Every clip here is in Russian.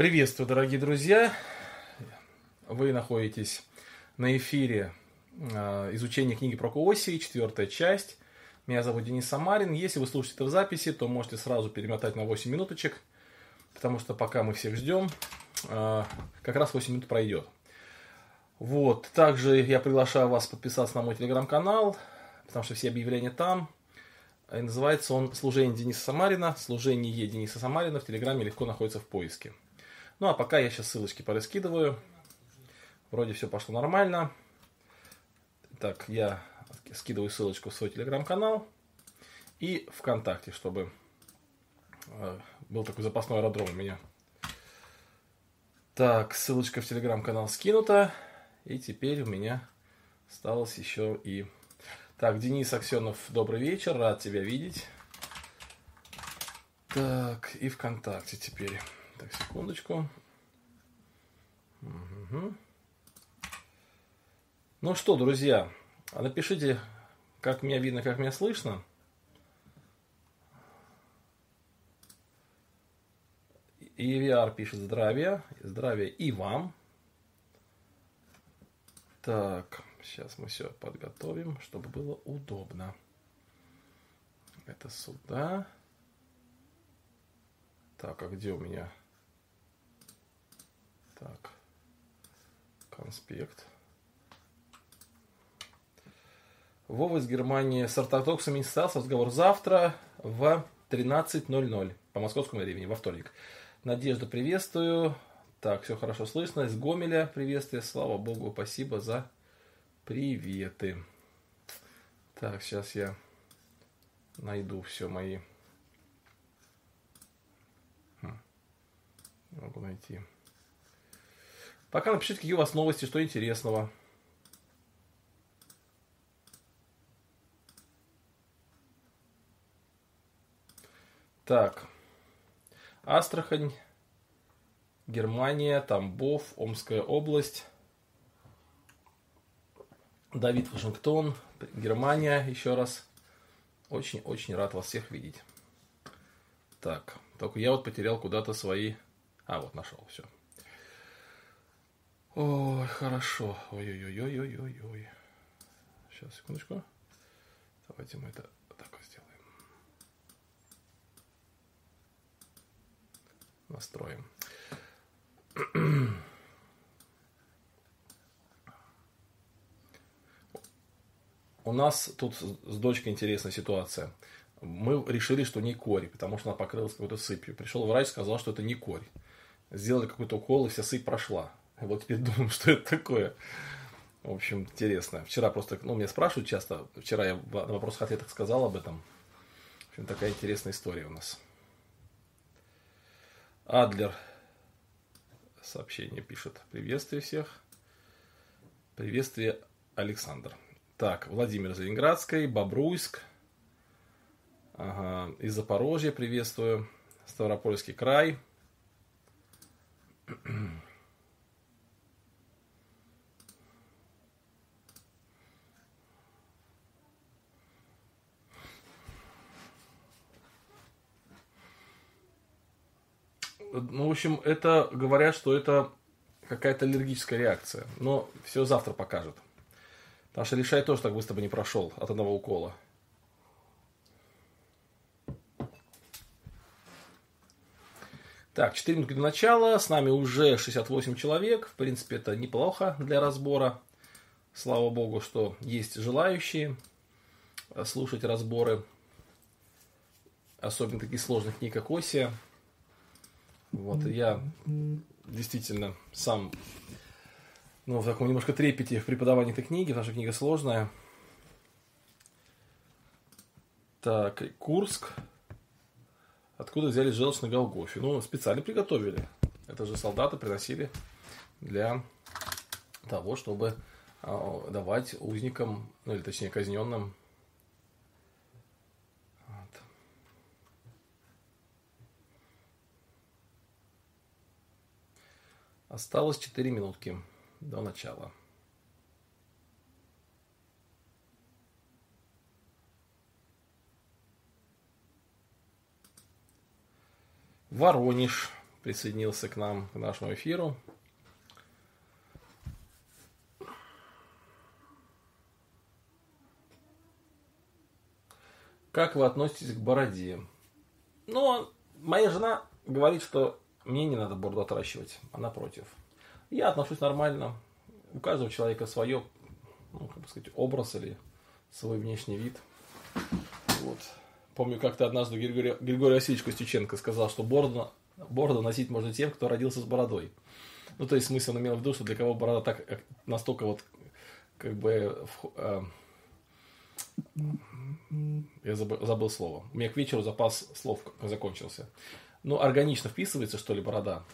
Приветствую, дорогие друзья! Вы находитесь на эфире э, изучения книги про Кооси, четвертая часть. Меня зовут Денис Самарин. Если вы слушаете это в записи, то можете сразу перемотать на 8 минуточек, потому что пока мы всех ждем, э, как раз 8 минут пройдет. Вот. Также я приглашаю вас подписаться на мой телеграм-канал, потому что все объявления там. И называется он «Служение Дениса Самарина». «Служение Дениса Самарина» в Телеграме легко находится в поиске. Ну а пока я сейчас ссылочки пораскидываю. Вроде все пошло нормально. Так, я скидываю ссылочку в свой телеграм-канал и ВКонтакте, чтобы э, был такой запасной аэродром у меня. Так, ссылочка в телеграм-канал скинута. И теперь у меня осталось еще и... Так, Денис Аксенов, добрый вечер, рад тебя видеть. Так, и ВКонтакте теперь. Так, секундочку. Угу. Ну что, друзья, напишите, как меня видно, как меня слышно. EVR пишет здравия, здравия и вам. Так, сейчас мы все подготовим, чтобы было удобно. Это сюда. Так, а где у меня? Так. Конспект. Вова из Германии с ортодоксами не состоялся разговор завтра в 13.00 по московскому времени, во вторник. Надежду приветствую. Так, все хорошо слышно. Из Гомеля приветствие. Слава Богу, спасибо за приветы. Так, сейчас я найду все мои. Хм. Могу найти. Пока напишите, какие у вас новости, что интересного. Так. Астрахань, Германия, Тамбов, Омская область. Давид Вашингтон, Германия, еще раз. Очень-очень рад вас всех видеть. Так, только я вот потерял куда-то свои... А, вот нашел, все. Ой, хорошо. Ой-ой-ой-ой-ой-ой. Сейчас, секундочку. Давайте мы это так сделаем. Настроим. У нас тут с дочкой интересная ситуация. Мы решили, что не корь, потому что она покрылась какой-то сыпью. Пришел врач, сказал, что это не корь. Сделали какой-то укол, и вся сыпь прошла. Вот теперь думаем, что это такое. В общем, интересно. Вчера просто, ну, меня спрашивают часто, вчера я на вопросах ответах сказал об этом. В общем, такая интересная история у нас. Адлер сообщение пишет. Приветствую всех. Приветствие, Александр. Так, Владимир из Ленинградской, Бобруйск. Ага, из Запорожья приветствую. Ставропольский край. Ну, в общем, это говорят, что это какая-то аллергическая реакция. Но все завтра покажет. Потому что лишай тоже так быстро бы не прошел от одного укола. Так, 4 минуты до начала. С нами уже 68 человек. В принципе, это неплохо для разбора. Слава богу, что есть желающие слушать разборы. Особенно таких сложных книг, как Осия. Вот, я действительно сам ну, в таком немножко трепете в преподавании этой книги, потому что книга сложная. Так, Курск. Откуда взяли желчь на Голгофе? Ну, специально приготовили. Это же солдаты приносили для того, чтобы э, давать узникам, ну или точнее казненным Осталось 4 минутки до начала. Воронеж присоединился к нам, к нашему эфиру. Как вы относитесь к бороде? Ну, моя жена говорит, что мне не надо бороду отращивать, она против. Я отношусь нормально. У каждого человека свое, ну, как бы сказать, образ или свой внешний вид. Вот. Помню, как-то однажды Григорий, Григорий Васильевич Костюченко сказал, что бороду, бороду носить можно тем, кто родился с бородой. Ну, то есть смысл имел в виду, что для кого борода так настолько вот как бы э, я забыл, забыл слово. У меня к вечеру запас слов закончился. Ну, органично вписывается, что ли, борода?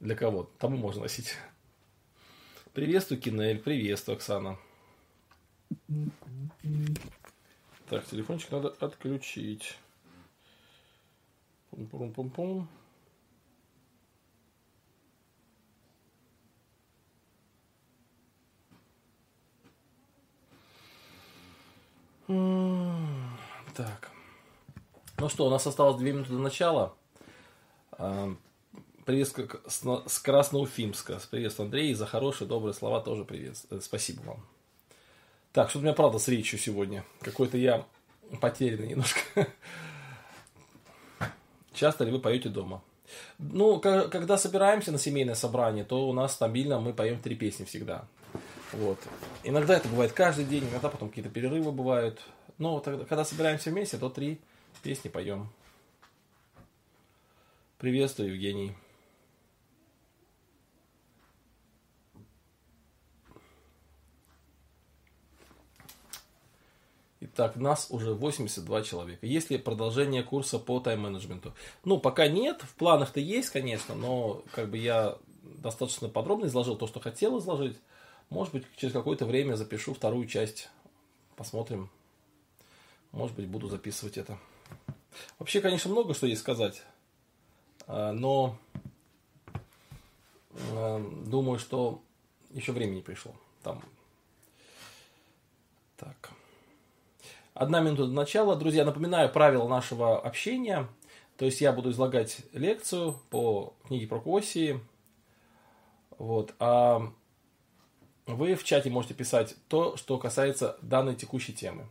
Для кого? Тому можно носить. Приветствую, Кинель. Приветствую, Оксана. Так, телефончик надо отключить. Пум-пум-пум-пум. Так. Ну что, у нас осталось две минуты до начала. А, привет с Красноуфимска. Привет, Андрей. За хорошие, добрые слова тоже привет. Э, спасибо вам. Так, что у меня правда с речью сегодня. Какой-то я потерянный немножко. Часто ли вы поете дома? Ну, когда собираемся на семейное собрание, то у нас стабильно мы поем три песни всегда. Вот. Иногда это бывает каждый день, иногда потом какие-то перерывы бывают. Но когда собираемся вместе, то три песни поем. Приветствую, Евгений. Итак, нас уже 82 человека. Есть ли продолжение курса по тайм-менеджменту? Ну, пока нет. В планах-то есть, конечно, но как бы я достаточно подробно изложил то, что хотел изложить. Может быть, через какое-то время запишу вторую часть. Посмотрим. Может быть, буду записывать это. Вообще, конечно, много что есть сказать. А, но а, думаю, что еще время не пришло. Там. Так. Одна минута до начала. Друзья, напоминаю правила нашего общения. То есть я буду излагать лекцию по книге про Косии. Вот. А вы в чате можете писать то, что касается данной текущей темы.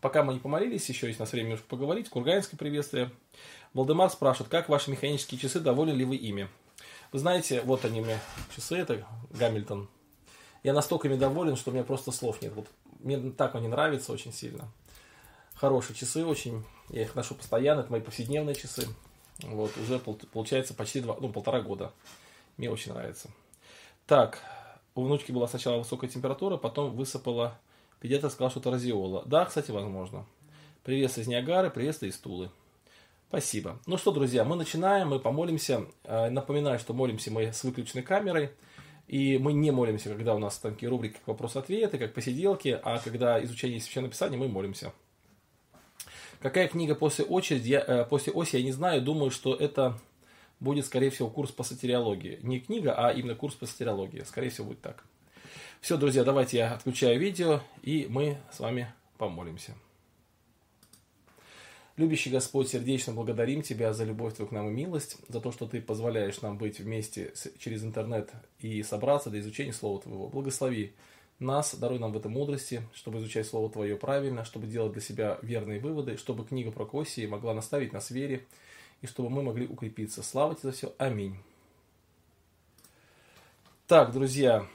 Пока мы не помолились, еще есть у нас время поговорить. Курганинское приветствие. Валдемар спрашивает, как ваши механические часы, довольны ли вы ими? Вы знаете, вот они мне часы, это Гамильтон. Я настолько ими доволен, что у меня просто слов нет. Вот мне так они нравятся очень сильно. Хорошие часы очень, я их ношу постоянно, это мои повседневные часы. Вот, уже получается почти два, ну, полтора года. Мне очень нравится. Так, у внучки была сначала высокая температура, потом высыпала. Педиатр сказал, что это разиола. Да, кстати, возможно. Приветствую из Ниагары, приветствую из Тулы. Спасибо. Ну что, друзья, мы начинаем, мы помолимся. Э, напоминаю, что молимся мы с выключенной камерой. И мы не молимся, когда у нас такие рубрики как вопрос-ответы, как посиделки, а когда изучение священного писания, мы молимся. Какая книга после очереди, я, э, после оси, я не знаю, думаю, что это будет, скорее всего, курс по сатириологии. Не книга, а именно курс по сатириологии. Скорее всего, будет так. Все, друзья, давайте я отключаю видео, и мы с вами помолимся. Любящий Господь, сердечно благодарим Тебя за любовь Твою к нам и милость, за то, что Ты позволяешь нам быть вместе через интернет и собраться для изучения Слова Твоего. Благослови нас, даруй нам в этом мудрости, чтобы изучать Слово Твое правильно, чтобы делать для себя верные выводы, чтобы книга про Косии могла наставить нас в вере, и чтобы мы могли укрепиться. Слава тебе за все. Аминь. Так, друзья,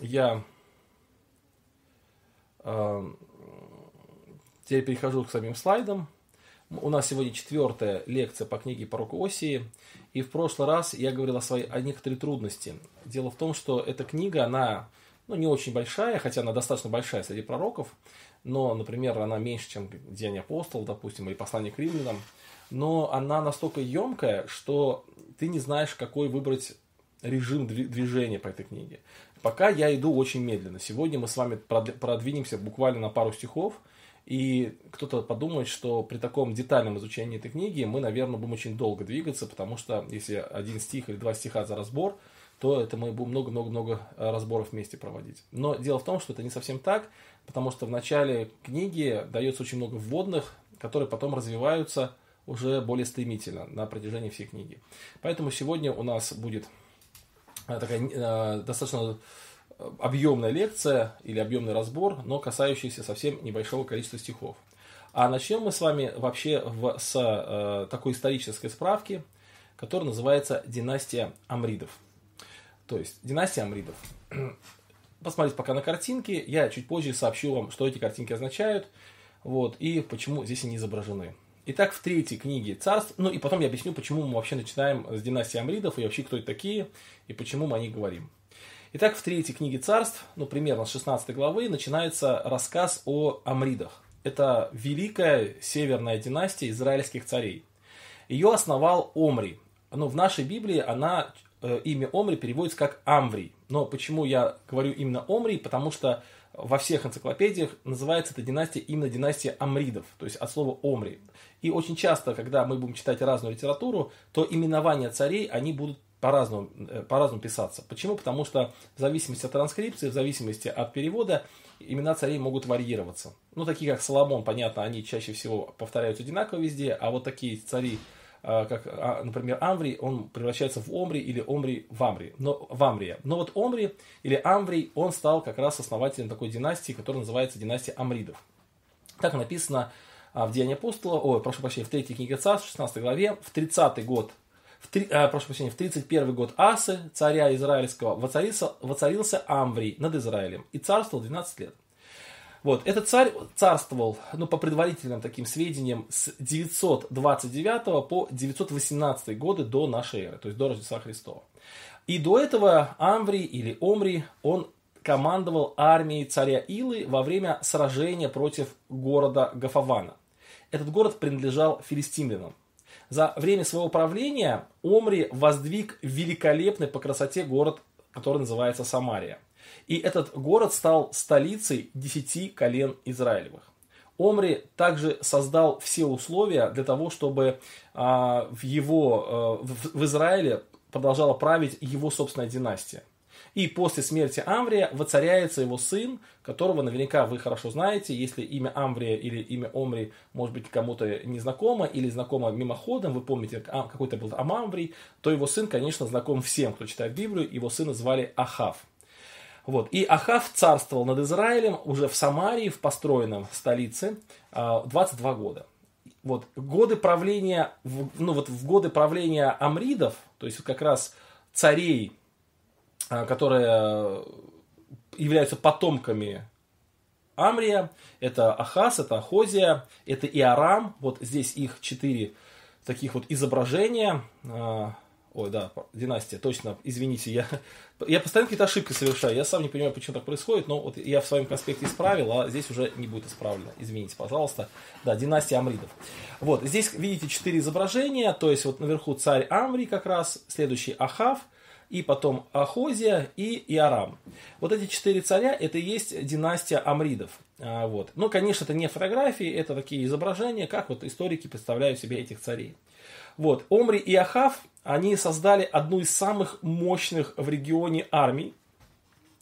я э, теперь перехожу к самим слайдам. У нас сегодня четвертая лекция по книге пророка Осии. И в прошлый раз я говорил о, своей, о некоторой трудности. Дело в том, что эта книга, она ну, не очень большая, хотя она достаточно большая среди пророков. Но, например, она меньше, чем Деяния апостол, допустим, или послание к римлянам но она настолько емкая, что ты не знаешь, какой выбрать режим движения по этой книге. Пока я иду очень медленно. Сегодня мы с вами продвинемся буквально на пару стихов, и кто-то подумает, что при таком детальном изучении этой книги мы, наверное, будем очень долго двигаться, потому что если один стих или два стиха за разбор, то это мы будем много-много-много разборов вместе проводить. Но дело в том, что это не совсем так, потому что в начале книги дается очень много вводных, которые потом развиваются уже более стремительно на протяжении всей книги. Поэтому сегодня у нас будет э, такая э, достаточно объемная лекция или объемный разбор, но касающийся совсем небольшого количества стихов. А начнем мы с вами вообще в, с э, такой исторической справки, которая называется «Династия Амридов». То есть, династия Амридов. Посмотрите пока на картинки, я чуть позже сообщу вам, что эти картинки означают, вот, и почему здесь они изображены. Итак, в третьей книге царств, ну и потом я объясню, почему мы вообще начинаем с династии Амридов, и вообще кто это такие, и почему мы о них говорим. Итак, в третьей книге царств, ну примерно с 16 главы, начинается рассказ о Амридах. Это великая северная династия израильских царей. Ее основал Омри. Ну, в нашей Библии она, э, имя Омри переводится как Амврий. Но почему я говорю именно Омри? Потому что во всех энциклопедиях называется эта династия именно династия Амридов, то есть от слова Омри. И очень часто, когда мы будем читать разную литературу, то именования царей, они будут по-разному, э, по-разному писаться. Почему? Потому что в зависимости от транскрипции, в зависимости от перевода, имена царей могут варьироваться. Ну, такие как Соломон, понятно, они чаще всего повторяются одинаково везде, а вот такие цари, э, как, а, например, Амврий, он превращается в Омри или Омри в Амри, но, в Амрия. Но вот Омри или Амврий, он стал как раз основателем такой династии, которая называется династия Амридов. Так написано а, в Деянии апостола, ой, прошу прощения, в 3 книге царств, в 16 главе, в 30 год в, три, а, прошу прощения, в 31 год Асы, царя Израильского, воцарился, воцарился Амврий над Израилем и царствовал 12 лет. Вот, этот царь царствовал, ну, по предварительным таким сведениям, с 929 по 918 годы до нашей эры, то есть до Рождества Христова. И до этого Амврий или Омри, он командовал армией царя Илы во время сражения против города Гафавана. Этот город принадлежал филистимлянам. За время своего правления Омри воздвиг великолепный по красоте город, который называется Самария. И этот город стал столицей десяти колен Израилевых. Омри также создал все условия для того, чтобы а, в его в, в Израиле продолжала править его собственная династия. И после смерти Амврия воцаряется его сын, которого наверняка вы хорошо знаете. Если имя Амврия или имя Омри может быть кому-то незнакомо или знакомо мимоходом, вы помните, а, какой-то был Амамврий, то его сын, конечно, знаком всем, кто читает Библию. Его сына звали Ахав. Вот. И Ахав царствовал над Израилем уже в Самарии, в построенном столице, 22 а, года. Вот. Годы правления, ну вот в годы правления Амридов, то есть как раз царей которые являются потомками Амрия. Это Ахас, это Ахозия, это Иорам. Вот здесь их четыре таких вот изображения. А, ой, да, династия, точно, извините, я, я постоянно какие-то ошибки совершаю, я сам не понимаю, почему так происходит, но вот я в своем конспекте исправил, а здесь уже не будет исправлено, извините, пожалуйста. Да, династия Амридов. Вот, здесь видите четыре изображения, то есть вот наверху царь Амри как раз, следующий Ахав – и потом Ахозия и Иорам. Вот эти четыре царя, это и есть династия Амридов. А, вот. Но, конечно, это не фотографии, это такие изображения, как вот историки представляют себе этих царей. Вот. Омри и Ахав, они создали одну из самых мощных в регионе армий,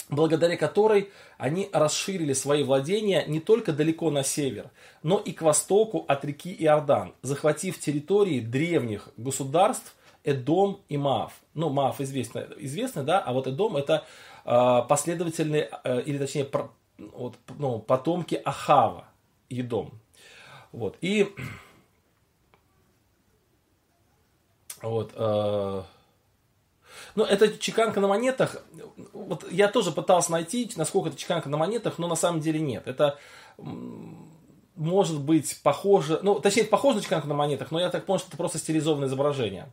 благодаря которой они расширили свои владения не только далеко на север, но и к востоку от реки Иордан, захватив территории древних государств Эдом и Маав. Ну, Маав известно, известно, да, а вот Эдом это э, последовательные, э, или точнее, про, вот, ну, потомки Ахава, Едом. Вот, и вот, э, ну, это чеканка на монетах. Вот я тоже пытался найти, насколько это чеканка на монетах, но на самом деле нет. Это может быть похоже, ну, точнее, похоже на чеканку на монетах, но я так понял, что это просто стилизованное изображение.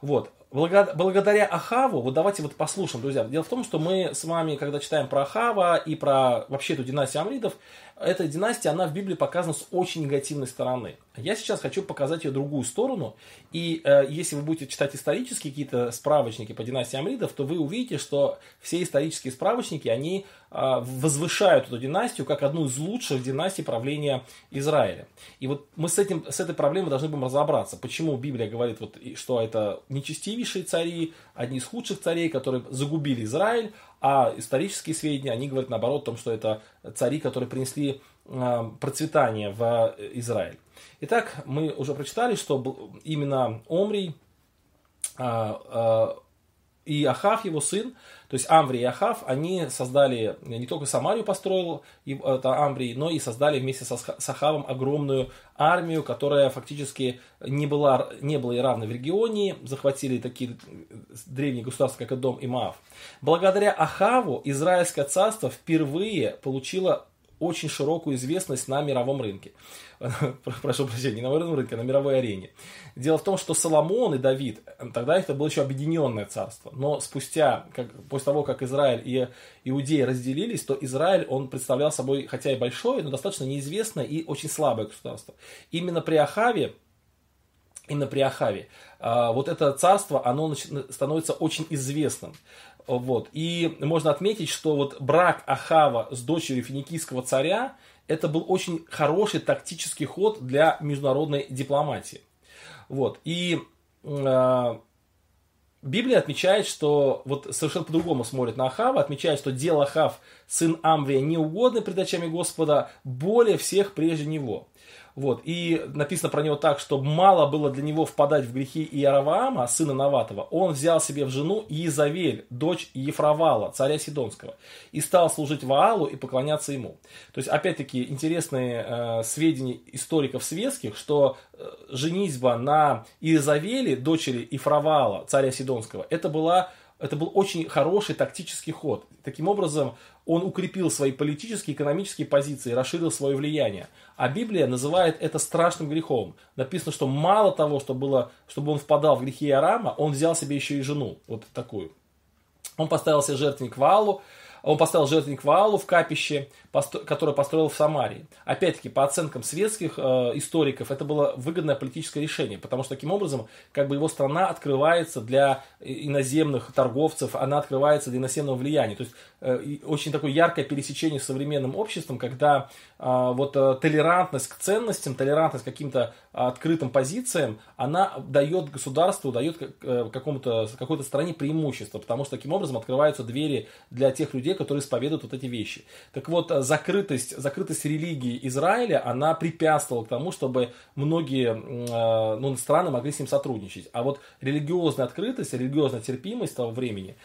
Вот. Благодаря Ахаву, вот давайте вот послушаем, друзья. Дело в том, что мы с вами, когда читаем про Ахава и про вообще эту династию Амридов, эта династия, она в Библии показана с очень негативной стороны. Я сейчас хочу показать ее другую сторону. И э, если вы будете читать исторические какие-то справочники по династии Амридов, то вы увидите, что все исторические справочники, они э, возвышают эту династию как одну из лучших династий правления Израиля. И вот мы с, этим, с этой проблемой должны будем разобраться. Почему Библия говорит, вот, что это нечестивейшие цари, одни из худших царей, которые загубили Израиль, а исторические сведения, они говорят наоборот о том, что это цари, которые принесли процветания в Израиль. Итак, мы уже прочитали, что именно Омрий и Ахав, его сын, то есть Амври и Ахав, они создали, не только Самарию построил это Амврий, но и создали вместе с Ахавом огромную армию, которая фактически не была, не была и равна в регионе, захватили такие древние государства, как Эдом и Маав. Благодаря Ахаву Израильское царство впервые получило очень широкую известность на мировом рынке. Прошу прощения, не на мировом рынке, а на мировой арене. Дело в том, что Соломон и Давид, тогда это было еще объединенное царство. Но спустя, как, после того, как Израиль и Иудеи разделились, то Израиль, он представлял собой, хотя и большое, но достаточно неизвестное и очень слабое государство. Именно при Ахаве, именно при Ахаве, а, вот это царство, оно становится очень известным. Вот. И можно отметить, что вот брак Ахава с дочерью финикийского царя, это был очень хороший тактический ход для международной дипломатии. Вот. И э, Библия отмечает, что вот совершенно по-другому смотрит на Ахава, отмечает, что дело Ахав, сын Амврия, неугодный пред очами Господа, более всех прежде него. Вот. И написано про него так, что мало было для него впадать в грехи Иераваама, сына Наватова. Он взял себе в жену Иезавель, дочь Ефравала, царя Сидонского, и стал служить Ваалу и поклоняться ему. То есть, опять-таки, интересные э, сведения историков светских, что э, женитьба на Иезавеле, дочери Ефравала, царя Сидонского, это была это был очень хороший тактический ход. Таким образом, он укрепил свои политические, экономические позиции, расширил свое влияние. А Библия называет это страшным грехом. Написано, что мало того, что было, чтобы он впадал в грехи Арама, он взял себе еще и жену, вот такую. Он поставил себе жертвенник Валу, он поставил жертвенник Ваалу в капище, которое построил в Самарии. Опять-таки, по оценкам светских э, историков, это было выгодное политическое решение, потому что таким образом, как бы его страна открывается для иноземных торговцев, она открывается для иноземного влияния. То есть, э, очень такое яркое пересечение с современным обществом, когда э, вот э, толерантность к ценностям, толерантность к каким-то открытым позициям, она дает государству, дает какому-то, какой-то стране преимущество, потому что таким образом открываются двери для тех людей, которые исповедуют вот эти вещи. Так вот, э, закрытость, закрытость религии Израиля, она препятствовала к тому, чтобы многие э, ну, страны могли с ним сотрудничать. А вот религиозная открытость, религиозная терпимость того времени,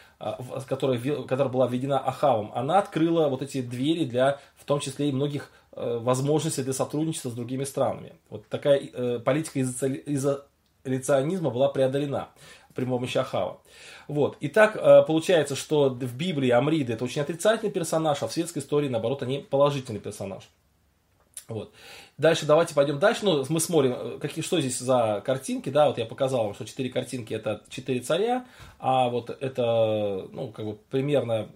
которая, которая была введена Ахавом, она открыла вот эти двери для, в том числе и многих Э, возможности для сотрудничества с другими странами. Вот такая э, политика изоляционизма была преодолена при помощи Ахава. Вот. Итак, э, получается, что в Библии Амриды это очень отрицательный персонаж, а в светской истории, наоборот, они положительный персонаж. Вот. Дальше давайте пойдем дальше. Ну, мы смотрим, э, какие, что здесь за картинки. Да, вот я показал вам, что четыре картинки это четыре царя, а вот это, ну, как бы примерное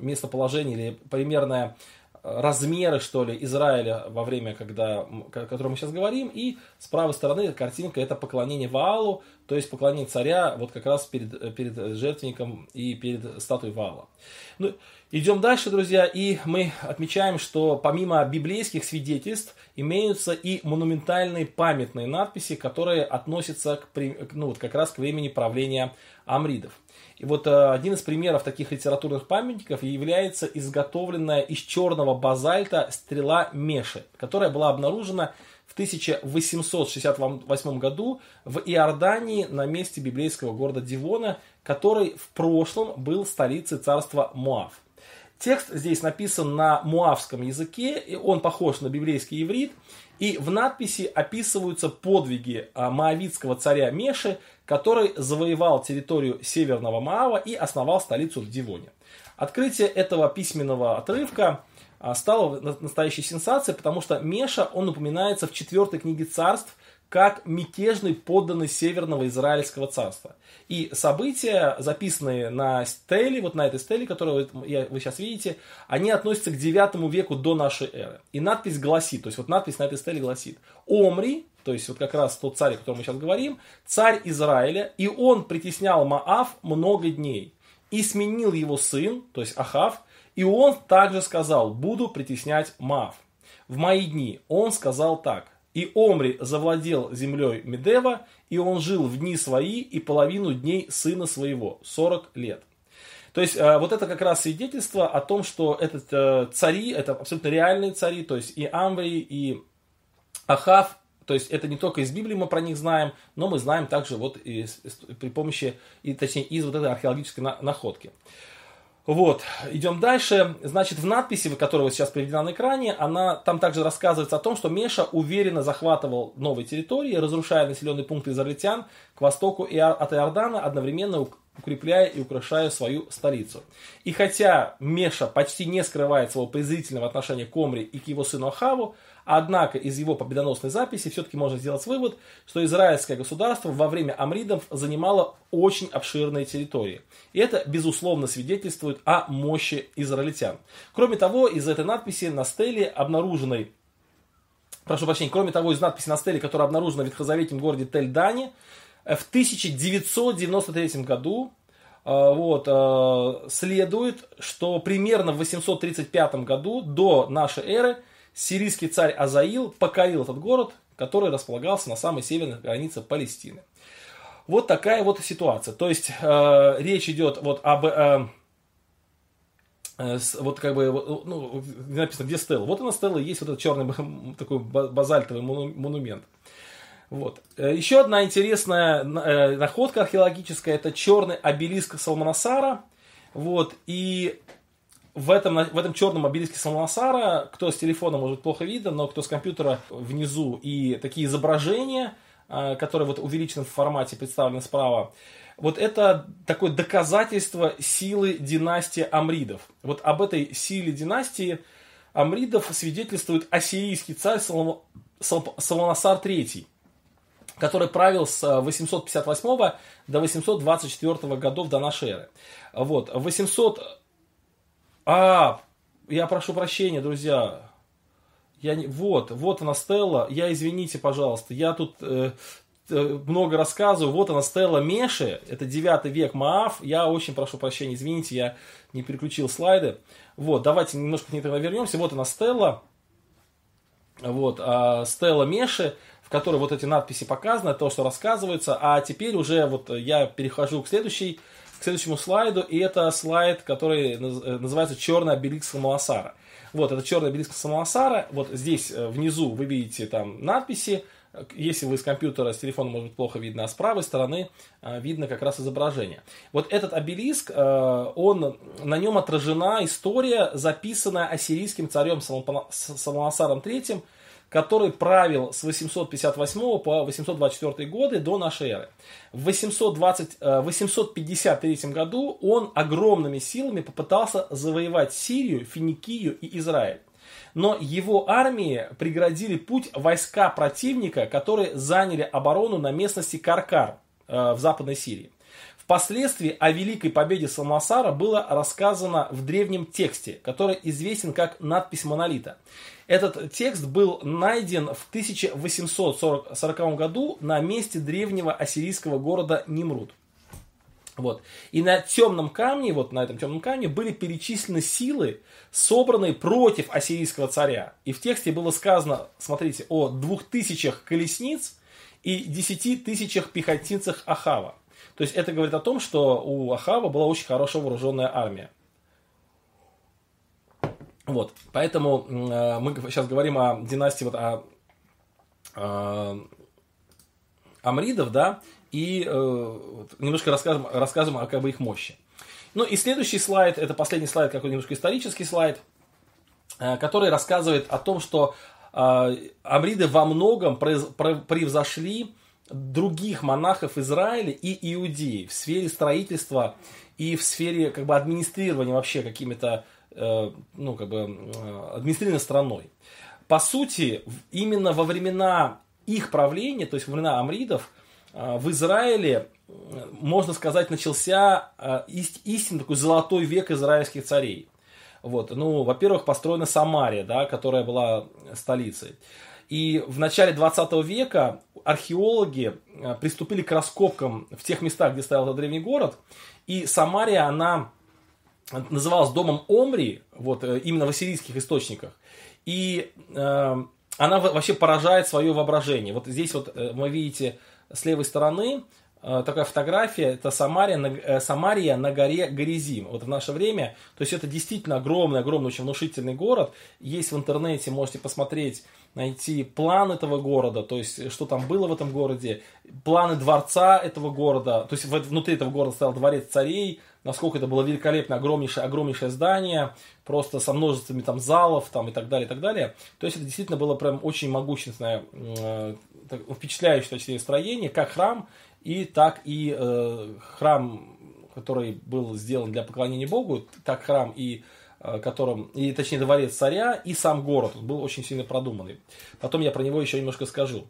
местоположение или примерное размеры, что ли, Израиля во время, когда, о котором мы сейчас говорим, и с правой стороны картинка это поклонение Ваалу, то есть поклонение царя вот как раз перед, перед жертвенником и перед статуей Ваала. Ну, идем дальше, друзья, и мы отмечаем, что помимо библейских свидетельств имеются и монументальные памятные надписи, которые относятся к, ну, вот как раз к времени правления Амридов. И вот э, один из примеров таких литературных памятников является изготовленная из черного базальта стрела Меши, которая была обнаружена 1868 году в Иордании на месте библейского города Дивона, который в прошлом был столицей царства Моав. Текст здесь написан на муавском языке, и он похож на библейский иврит, и в надписи описываются подвиги а, моавитского царя Меши, который завоевал территорию Северного Маава и основал столицу в Дивоне. Открытие этого письменного отрывка стало настоящей сенсацией, потому что Меша, он упоминается в четвертой книге царств как мятежный подданный Северного Израильского царства. И события, записанные на стеле, вот на этой стеле, которую вы, вы сейчас видите, они относятся к 9 веку до нашей эры. И надпись гласит, то есть вот надпись на этой стеле гласит, Омри, то есть вот как раз тот царь, о котором мы сейчас говорим, царь Израиля, и он притеснял Маав много дней. И сменил его сын, то есть Ахав, и он также сказал, буду притеснять Маав. В мои дни он сказал так, и Омри завладел землей Медева, и он жил в дни свои и половину дней сына своего, 40 лет. То есть э, вот это как раз свидетельство о том, что этот э, цари, это абсолютно реальные цари, то есть и Амври, и Ахав, то есть это не только из Библии мы про них знаем, но мы знаем также вот и, при помощи, и, точнее из вот этой археологической находки. Вот, идем дальше. Значит, в надписи, которая вот сейчас приведена на экране, она, там также рассказывается о том, что Меша уверенно захватывал новые территории, разрушая населенные пункты израильтян к востоку и от Иордана, одновременно укрепляя и украшая свою столицу. И хотя Меша почти не скрывает своего презрительного отношения к Омре и к его сыну Ахаву, Однако из его победоносной записи все-таки можно сделать вывод, что израильское государство во время амридов занимало очень обширные территории. И это, безусловно, свидетельствует о мощи израильтян. Кроме того, из этой надписи на стеле обнаруженной прошу прощения, кроме того, из надписи на стеле, которая обнаружена в ветхозаветном городе Тель-Дане, в 1993 году э, вот, э, следует, что примерно в 835 году до нашей эры сирийский царь Азаил покорил этот город, который располагался на самой северной границе Палестины. Вот такая вот ситуация. То есть э, речь идет вот об э, э, вот как бы ну, написано где стелла. Вот она стелла, есть вот этот черный такой базальтовый монумент. Вот. Э, еще одна интересная э, находка археологическая это черный обелиск Салманасара. Вот. И в этом, в этом черном обелиске Салмасара, кто с телефона может плохо видно, но кто с компьютера внизу и такие изображения, а, которые вот в увеличенном формате представлены справа, вот это такое доказательство силы династии Амридов. Вот об этой силе династии Амридов свидетельствует ассирийский царь Салам, Салманасар III, который правил с 858 до 824 годов до нашей эры. Вот, 800 а, я прошу прощения, друзья. Я не... Вот, вот она Стелла. Я, извините, пожалуйста, я тут э, э много рассказываю. Вот она Стелла Меши. Это 9 век Маав. Я очень прошу прощения, извините, я не переключил слайды. Вот, давайте немножко к ней тогда вернемся. Вот она Стелла. Вот, а, Стелла Меши, в которой вот эти надписи показаны, то, что рассказывается. А теперь уже вот я перехожу к следующей следующему слайду, и это слайд, который э, называется «Черный обелиск Самоасара». Вот, это черный обелиск Самоасара, вот здесь э, внизу вы видите там надписи, если вы с компьютера, с телефона, может быть, плохо видно, а с правой стороны э, видно как раз изображение. Вот этот обелиск, он, на нем отражена история, записанная ассирийским царем Самоасаром III, который правил с 858 по 824 годы до нашей эры. В 820, 853 э, году он огромными силами попытался завоевать Сирию, Финикию и Израиль. Но его армии преградили путь войска противника, которые заняли оборону на местности Каркар э, в Западной Сирии. Впоследствии о великой победе Салмасара было рассказано в древнем тексте, который известен как надпись монолита. Этот текст был найден в 1840 году на месте древнего ассирийского города Нимруд. Вот. И на темном камне, вот на этом темном камне были перечислены силы, собранные против ассирийского царя. И в тексте было сказано, смотрите, о двух тысячах колесниц и десяти тысячах пехотинцах Ахава. То есть это говорит о том, что у Ахава была очень хорошая вооруженная армия. Вот, поэтому э, мы сейчас говорим о династии вот о, о Амридов, да, и э, немножко расскажем, расскажем о как бы их мощи. Ну и следующий слайд, это последний слайд, какой немножко исторический слайд, э, который рассказывает о том, что э, Амриды во многом превзошли других монахов Израиля и Иудеи в сфере строительства и в сфере как бы администрирования вообще какими-то Э, ну, как бы, э, административной страной. По сути, именно во времена их правления, то есть во времена амридов, э, в Израиле, можно сказать, начался истинный такой золотой век израильских царей. Вот. Ну, во-первых, построена Самария, да, которая была столицей. И в начале 20 века археологи приступили к раскопкам в тех местах, где стоял этот древний город. И Самария, она называлась домом Омри, вот э, именно в ассирийских источниках. И э, она вообще поражает свое воображение. Вот здесь вот э, вы видите с левой стороны э, такая фотография, это Самария на, э, Самария на горе Горизим. Вот в наше время, то есть это действительно огромный, огромный, очень внушительный город. Есть в интернете, можете посмотреть, найти план этого города, то есть что там было в этом городе, планы дворца этого города, то есть внутри этого города стоял дворец царей, насколько это было великолепно, огромнейшее, огромнейшее здание, просто со множествами там залов там, и так далее, и так далее. То есть это действительно было прям очень могущественное, э, впечатляющее точнее, строение, как храм, и так и э, храм, который был сделан для поклонения Богу, так храм и э, которым, и точнее дворец царя, и сам город, он был очень сильно продуманный. Потом я про него еще немножко скажу.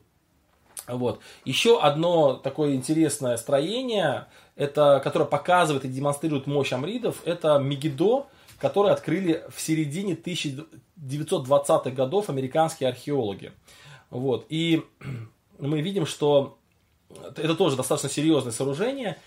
Вот. Еще одно такое интересное строение, это, которое показывает и демонстрирует мощь амридов, это Мегидо, который открыли в середине 1920-х годов американские археологи. Вот. И мы видим, что это тоже достаточно серьезное сооружение.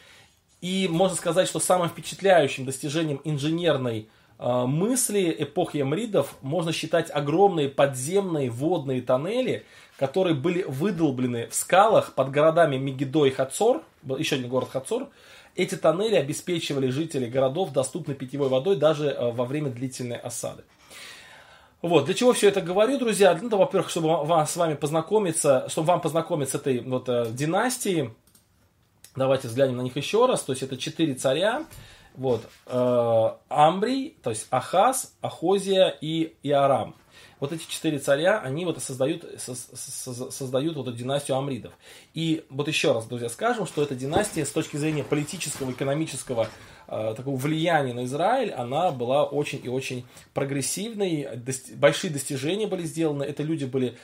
И можно сказать, что самым впечатляющим достижением инженерной э, мысли эпохи эмридов можно считать огромные подземные водные тоннели, которые были выдолблены в скалах под городами Мегидо и Хацор, еще один город Хацор. Эти тоннели обеспечивали жителей городов доступной питьевой водой даже э, во время длительной осады. Вот, для чего все это говорю, друзья? Ну, во-первых, чтобы вам, с вами познакомиться, чтобы вам познакомиться с этой вот э, династией. Давайте взглянем на них еще раз. То есть это четыре царя. Вот, э, Амбрий, то есть Ахаз, Ахозия и Иарам вот эти четыре царя, они вот создают, создают вот эту династию амридов. И вот еще раз, друзья, скажем, что эта династия с точки зрения политического, экономического э, такого влияния на Израиль, она была очень и очень прогрессивной, дости- большие достижения были сделаны, это люди были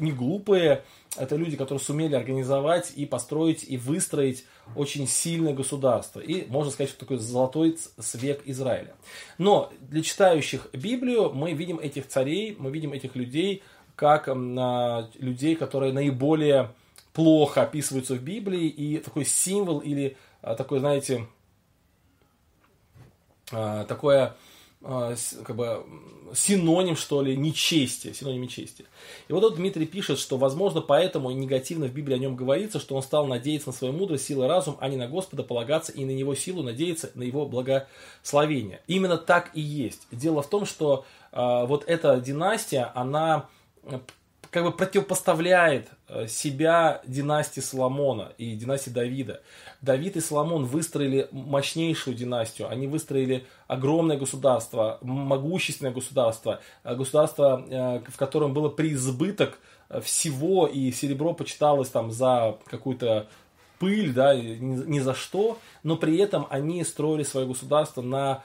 не глупые, это люди, которые сумели организовать и построить и выстроить очень сильное государство. И можно сказать, что такой золотой век Израиля. Но для читающих Библию мы видим этих царей, мы видим этих людей как а, людей, которые наиболее плохо описываются в Библии, и такой символ или а, такой, знаете, а, такое как бы синоним, что ли, нечестия, синоним нечестия. И вот тут Дмитрий пишет, что, возможно, поэтому негативно в Библии о нем говорится, что он стал надеяться на свою мудрость, силу и разум, а не на Господа полагаться и на его силу надеяться, на его благословение. Именно так и есть. Дело в том, что э, вот эта династия, она как бы противопоставляет э, себя династии Соломона и династии Давида. Давид и Соломон выстроили мощнейшую династию, они выстроили огромное государство, могущественное государство, э, государство, э, в котором было преизбыток всего, и серебро почиталось там за какую-то пыль, да, ни, ни за что, но при этом они строили свое государство на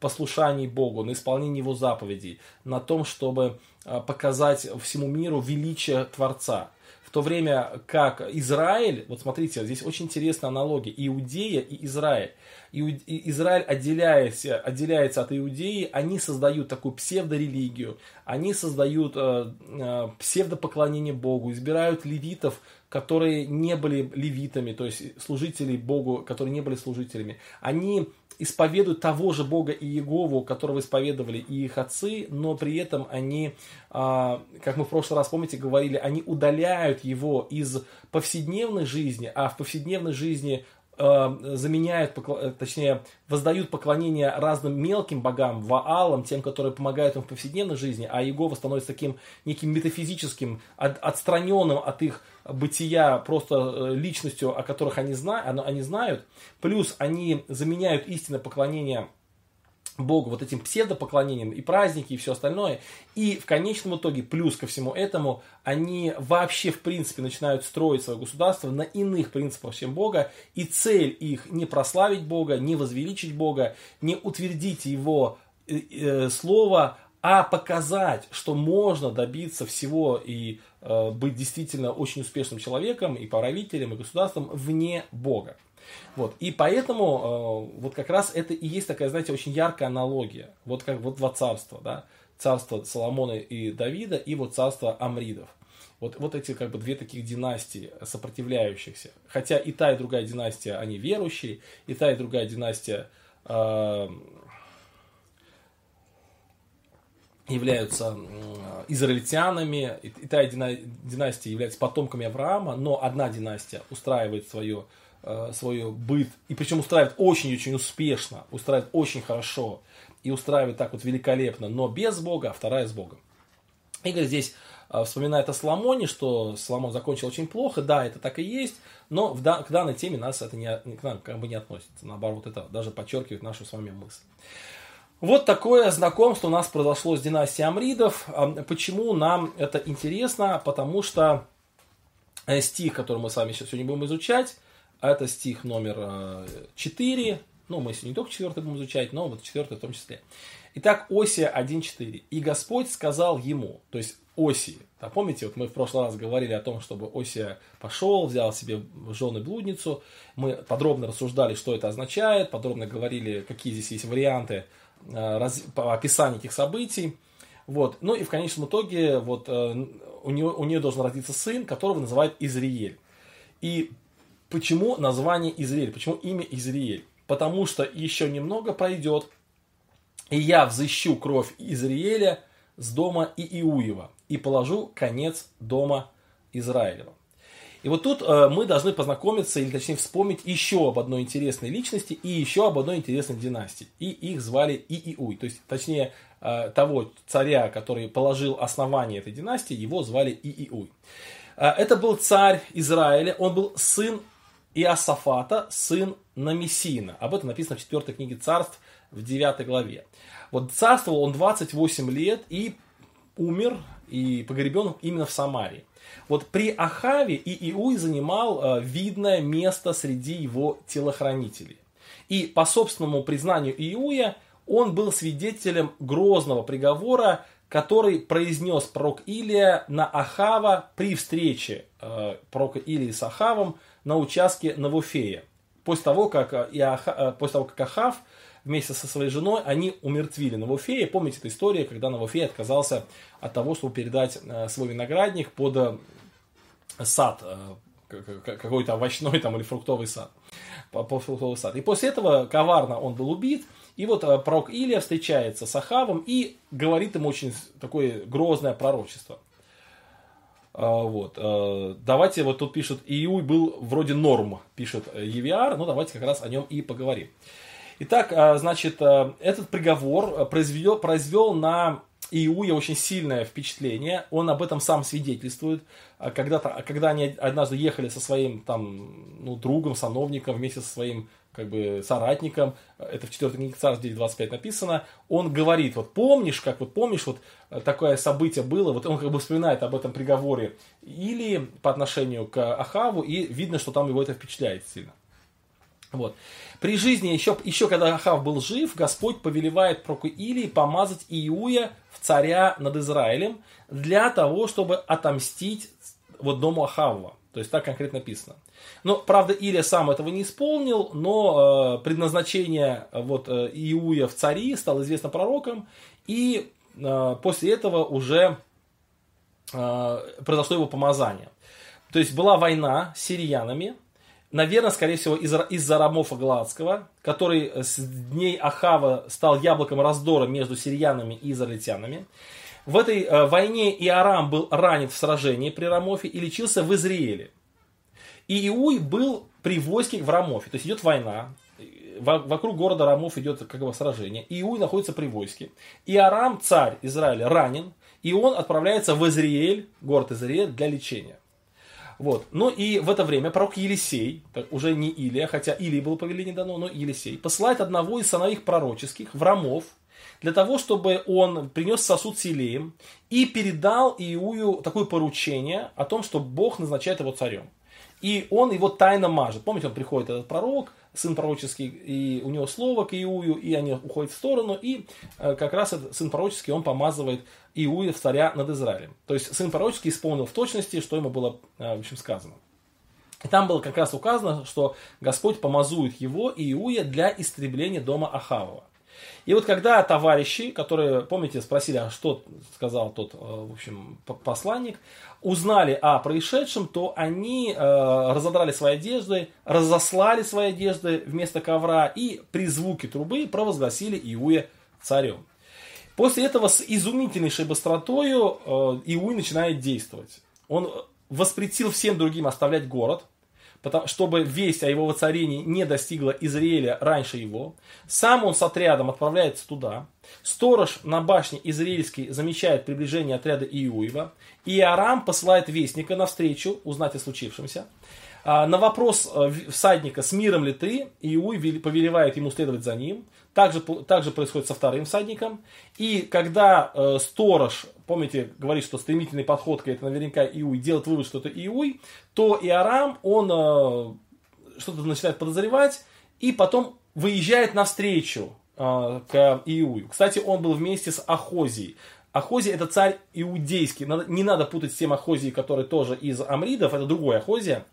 послушании Богу, на исполнении Его заповедей, на том, чтобы а, показать всему миру величие Творца. В то время как Израиль, вот смотрите, здесь очень интересная аналогия, Иудея и Израиль. Израиль, отделяется, отделяется от Иудеи, они создают такую псевдорелигию, они создают э, э, псевдопоклонение Богу, избирают левитов, которые не были левитами, то есть служителей Богу, которые не были служителями. Они исповедуют того же Бога и Иегову, которого исповедовали и их отцы, но при этом они, а, как мы в прошлый раз, помните, говорили, они удаляют его из повседневной жизни, а в повседневной жизни а, заменяют, точнее, воздают поклонение разным мелким богам, ваалам, тем, которые помогают им в повседневной жизни, а Иегова становится таким неким метафизическим, отстраненным от их бытия просто э, личностью, о которых они, зна, они знают, плюс они заменяют истинное поклонение Богу вот этим псевдопоклонением и праздники и все остальное. И в конечном итоге, плюс ко всему этому, они вообще в принципе начинают строить свое государство на иных принципах, чем Бога. И цель их не прославить Бога, не возвеличить Бога, не утвердить его э, э, слово, а показать, что можно добиться всего и э, быть действительно очень успешным человеком и правителем, и государством вне Бога. Вот. И поэтому э, вот как раз это и есть такая, знаете, очень яркая аналогия. Вот как вот два царства, да, царство Соломона и Давида и вот царство Амридов. Вот, вот эти как бы две таких династии сопротивляющихся. Хотя и та, и другая династия, они верующие, и та, и другая династия э, являются израильтянами, и та династия является потомками Авраама, но одна династия устраивает свое э, свой быт, и причем устраивает очень-очень успешно, устраивает очень хорошо, и устраивает так вот великолепно, но без Бога, а вторая с Богом. Игорь здесь э, вспоминает о Соломоне, что Соломон закончил очень плохо, да, это так и есть, но в, к данной теме нас это не, к нам как бы не относится, наоборот, это даже подчеркивает нашу с вами мысль. Вот такое знакомство у нас произошло с династией Амридов. Почему нам это интересно? Потому что э, стих, который мы с вами сейчас сегодня будем изучать, это стих номер 4. Э, ну, мы сегодня не только 4 будем изучать, но вот 4 в том числе. Итак, Осия 1.4. «И Господь сказал ему», то есть Осии. Да, помните, вот мы в прошлый раз говорили о том, чтобы Осия пошел, взял себе жены блудницу. Мы подробно рассуждали, что это означает, подробно говорили, какие здесь есть варианты Э, раз, по описанию этих событий. Вот. Ну и в конечном итоге вот, э, у, нее, у нее должен родиться сын, которого называют Изриель. И почему название Изрииль? Почему имя Изрииль? Потому что еще немного пройдет, и я взыщу кровь Изрииля с дома Ииуева и положу конец дома Израилева. И вот тут э, мы должны познакомиться, или точнее вспомнить еще об одной интересной личности и еще об одной интересной династии. И их звали Ииуй. То есть, точнее, э, того царя, который положил основание этой династии, его звали Ииуй. Э, это был царь Израиля, он был сын Иосафата, сын Намесина. Об этом написано в 4 книге царств в 9 главе. Вот царствовал он 28 лет и умер и погребен именно в Самарии. Вот при Ахаве и Иуй занимал э, видное место среди его телохранителей. И по собственному признанию Иуя, он был свидетелем грозного приговора, который произнес пророк Илия на Ахава при встрече э, пророка Илии с Ахавом на участке Навуфея. После того, как, э, Иоха, э, после того, как Ахав вместе со своей женой, они умертвили Навуфея. Помните эту историю, когда Навуфей отказался от того, чтобы передать э, свой виноградник под сад, какой-то овощной там или фруктовый сад. Фруктовый сад. И после этого коварно он был убит. И вот пророк Илия встречается с Ахавом и говорит ему очень такое грозное пророчество. Вот. Давайте, вот тут пишет, Иуй был вроде норм, пишет Евиар, ну давайте как раз о нем и поговорим. Итак, а, значит, а, этот приговор а, произвел, произвел на Иуя очень сильное впечатление. Он об этом сам свидетельствует. Когда-то, когда они однажды ехали со своим там, ну, другом, сановником, вместе со своим как бы соратником, это в 4 книге Царств 9.25 написано, он говорит, вот помнишь, как вот помнишь, вот такое событие было, вот он как бы вспоминает об этом приговоре или по отношению к Ахаву, и видно, что там его это впечатляет сильно. Вот. При жизни, еще, еще когда Ахав был жив, Господь повелевает проку Илии помазать Иуя в царя над Израилем для того, чтобы отомстить вот дому Ахавва. То есть так конкретно написано. Но, правда, Илия сам этого не исполнил, но э, предназначение вот, э, Иуя в цари стало известно пророком, и э, после этого уже э, произошло его помазание. То есть была война с сириянами, Наверное, скорее всего, из- из-за Рамофа Гладского, который с дней Ахава стал яблоком раздора между сириянами и израильтянами. В этой э, войне Иорам был ранен в сражении при Рамофе и лечился в Израиле. И Иуй был при войске в Рамофе. То есть идет война, вокруг города Рамов идет как бы сражение. Иуй находится при войске. И Арам, царь Израиля, ранен. И он отправляется в Израиль, город Израиль, для лечения. Вот. Ну и в это время пророк Елисей, уже не Илия, хотя Илии было повеление дано, но Елисей, посылает одного из сыновей пророческих, в Рамов, для того, чтобы он принес сосуд с Илеем и передал Иую такое поручение о том, что Бог назначает его царем. И он его тайно мажет. Помните, он приходит, этот пророк, сын пророческий, и у него слово к Иую, и они уходят в сторону, и э, как раз этот сын пророческий, он помазывает Иуя в царя над Израилем. То есть сын пророческий исполнил в точности, что ему было э, в общем, сказано. И там было как раз указано, что Господь помазует его и Иуя для истребления дома Ахавова. И вот когда товарищи, которые, помните, спросили, а что сказал тот, э, в общем, посланник, узнали о происшедшем, то они э, разодрали свои одежды, разослали свои одежды вместо ковра и при звуке трубы провозгласили Иуя царем. После этого с изумительнейшей быстротою э, Иуй начинает действовать. Он воспретил всем другим оставлять город, чтобы весть о его воцарении не достигла Израиля раньше его. Сам он с отрядом отправляется туда. Сторож на башне израильской замечает приближение отряда Иуева. И Арам посылает вестника навстречу узнать о случившемся. А, на вопрос э, всадника, с миром ли ты, Иуй повелевает ему следовать за ним. Также, также происходит со вторым всадником. И когда э, сторож, помните, говорит, что стремительной подходкой это наверняка Иуй, делает вывод, что это Иуй, то Иорам, он э, что-то начинает подозревать и потом выезжает навстречу э, к Иую. Кстати, он был вместе с Ахозией. Ахозия это царь иудейский. Надо, не надо путать с тем Ахозией, который тоже из Амридов, это другой Ахозия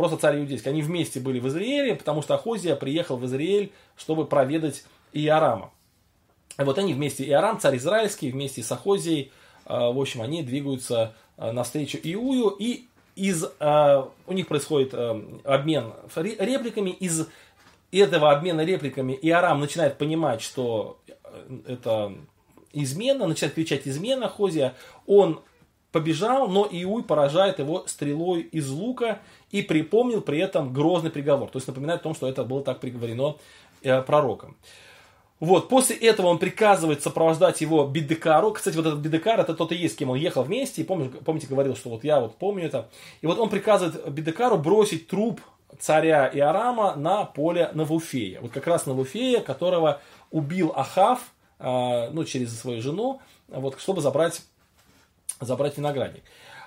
просто царь иудейский. Они вместе были в Израиле, потому что Ахозия приехал в Израиль, чтобы проведать И вот они вместе, Иорам, царь израильский, вместе с Ахозией, а, в общем, они двигаются а, навстречу Иую, и из, а, у них происходит обмен репликами, из этого обмена репликами Иорам начинает понимать, что это измена, начинает кричать измена Хозия, он побежал, но Иуй поражает его стрелой из лука и припомнил при этом грозный приговор. То есть напоминает о том, что это было так приговорено э, пророком. Вот, после этого он приказывает сопровождать его Бидекару. Кстати, вот этот Бидекар, это тот и есть, с кем он ехал вместе. И помните, помните, говорил, что вот я вот помню это. И вот он приказывает Бидекару бросить труп царя Иорама на поле Навуфея. Вот как раз Навуфея, которого убил Ахав, э, ну, через свою жену, вот, чтобы забрать забрать виноградник.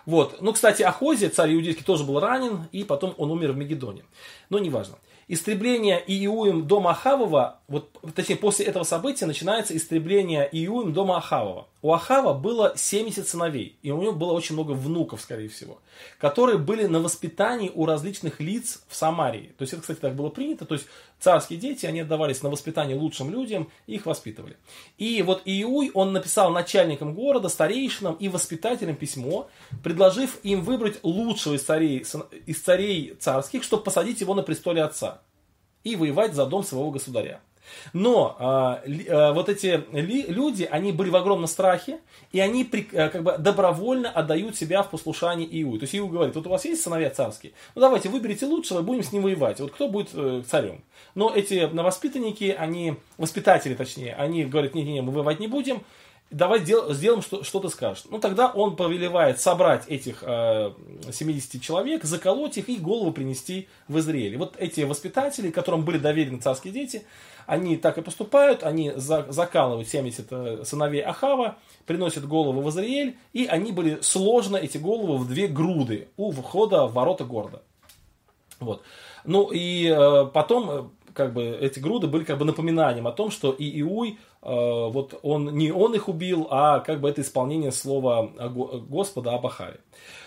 Вот. Ну, кстати, Ахозия, царь иудейский, тоже был ранен, и потом он умер в Мегедоне. Но неважно истребление Иуим дома Ахавова, вот, точнее, после этого события начинается истребление Иуим дома Ахавова. У Ахава было 70 сыновей, и у него было очень много внуков, скорее всего, которые были на воспитании у различных лиц в Самарии. То есть это, кстати, так было принято, то есть царские дети, они отдавались на воспитание лучшим людям, их воспитывали. И вот Иуй, он написал начальникам города, старейшинам и воспитателям письмо, предложив им выбрать лучшего из царей, из царей царских, чтобы посадить его на престоле отца и воевать за дом своего государя. Но а, а, вот эти ли, люди, они были в огромном страхе, и они при, а, как бы добровольно отдают себя в послушание Иу. То есть Иу говорит, вот у вас есть сыновья царские, ну давайте выберите лучшего, будем с ним воевать. Вот кто будет э, царем? Но эти воспитанники, они, воспитатели точнее, они говорят, не-не-не, мы воевать не будем, давай сделаем, что, что ты скажешь. Ну, тогда он повелевает собрать этих э, 70 человек, заколоть их и голову принести в Израиль. Вот эти воспитатели, которым были доверены царские дети, они так и поступают, они за, закалывают 70 э, сыновей Ахава, приносят голову в Израиль, и они были сложно, эти головы, в две груды у входа в ворота города. Вот. Ну и э, потом э, как бы эти груды были как бы напоминанием о том, что и Иуй, э, вот он не он их убил, а как бы это исполнение слова Господа об Ахаве.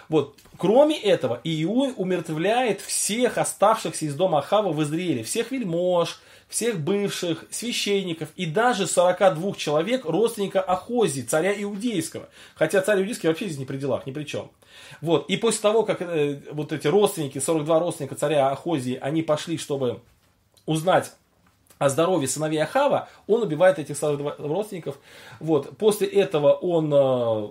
Вот. Кроме этого, Иуй умертвляет всех оставшихся из дома Ахава в Израиле, всех вельмож, всех бывших священников и даже 42 человек родственника Ахози, царя Иудейского. Хотя царь Иудейский вообще здесь не при делах, ни при чем. Вот. И после того, как э, вот эти родственники, 42 родственника царя Ахози, они пошли, чтобы узнать о здоровье сыновей Ахава, он убивает этих родственников. Вот. После этого он э,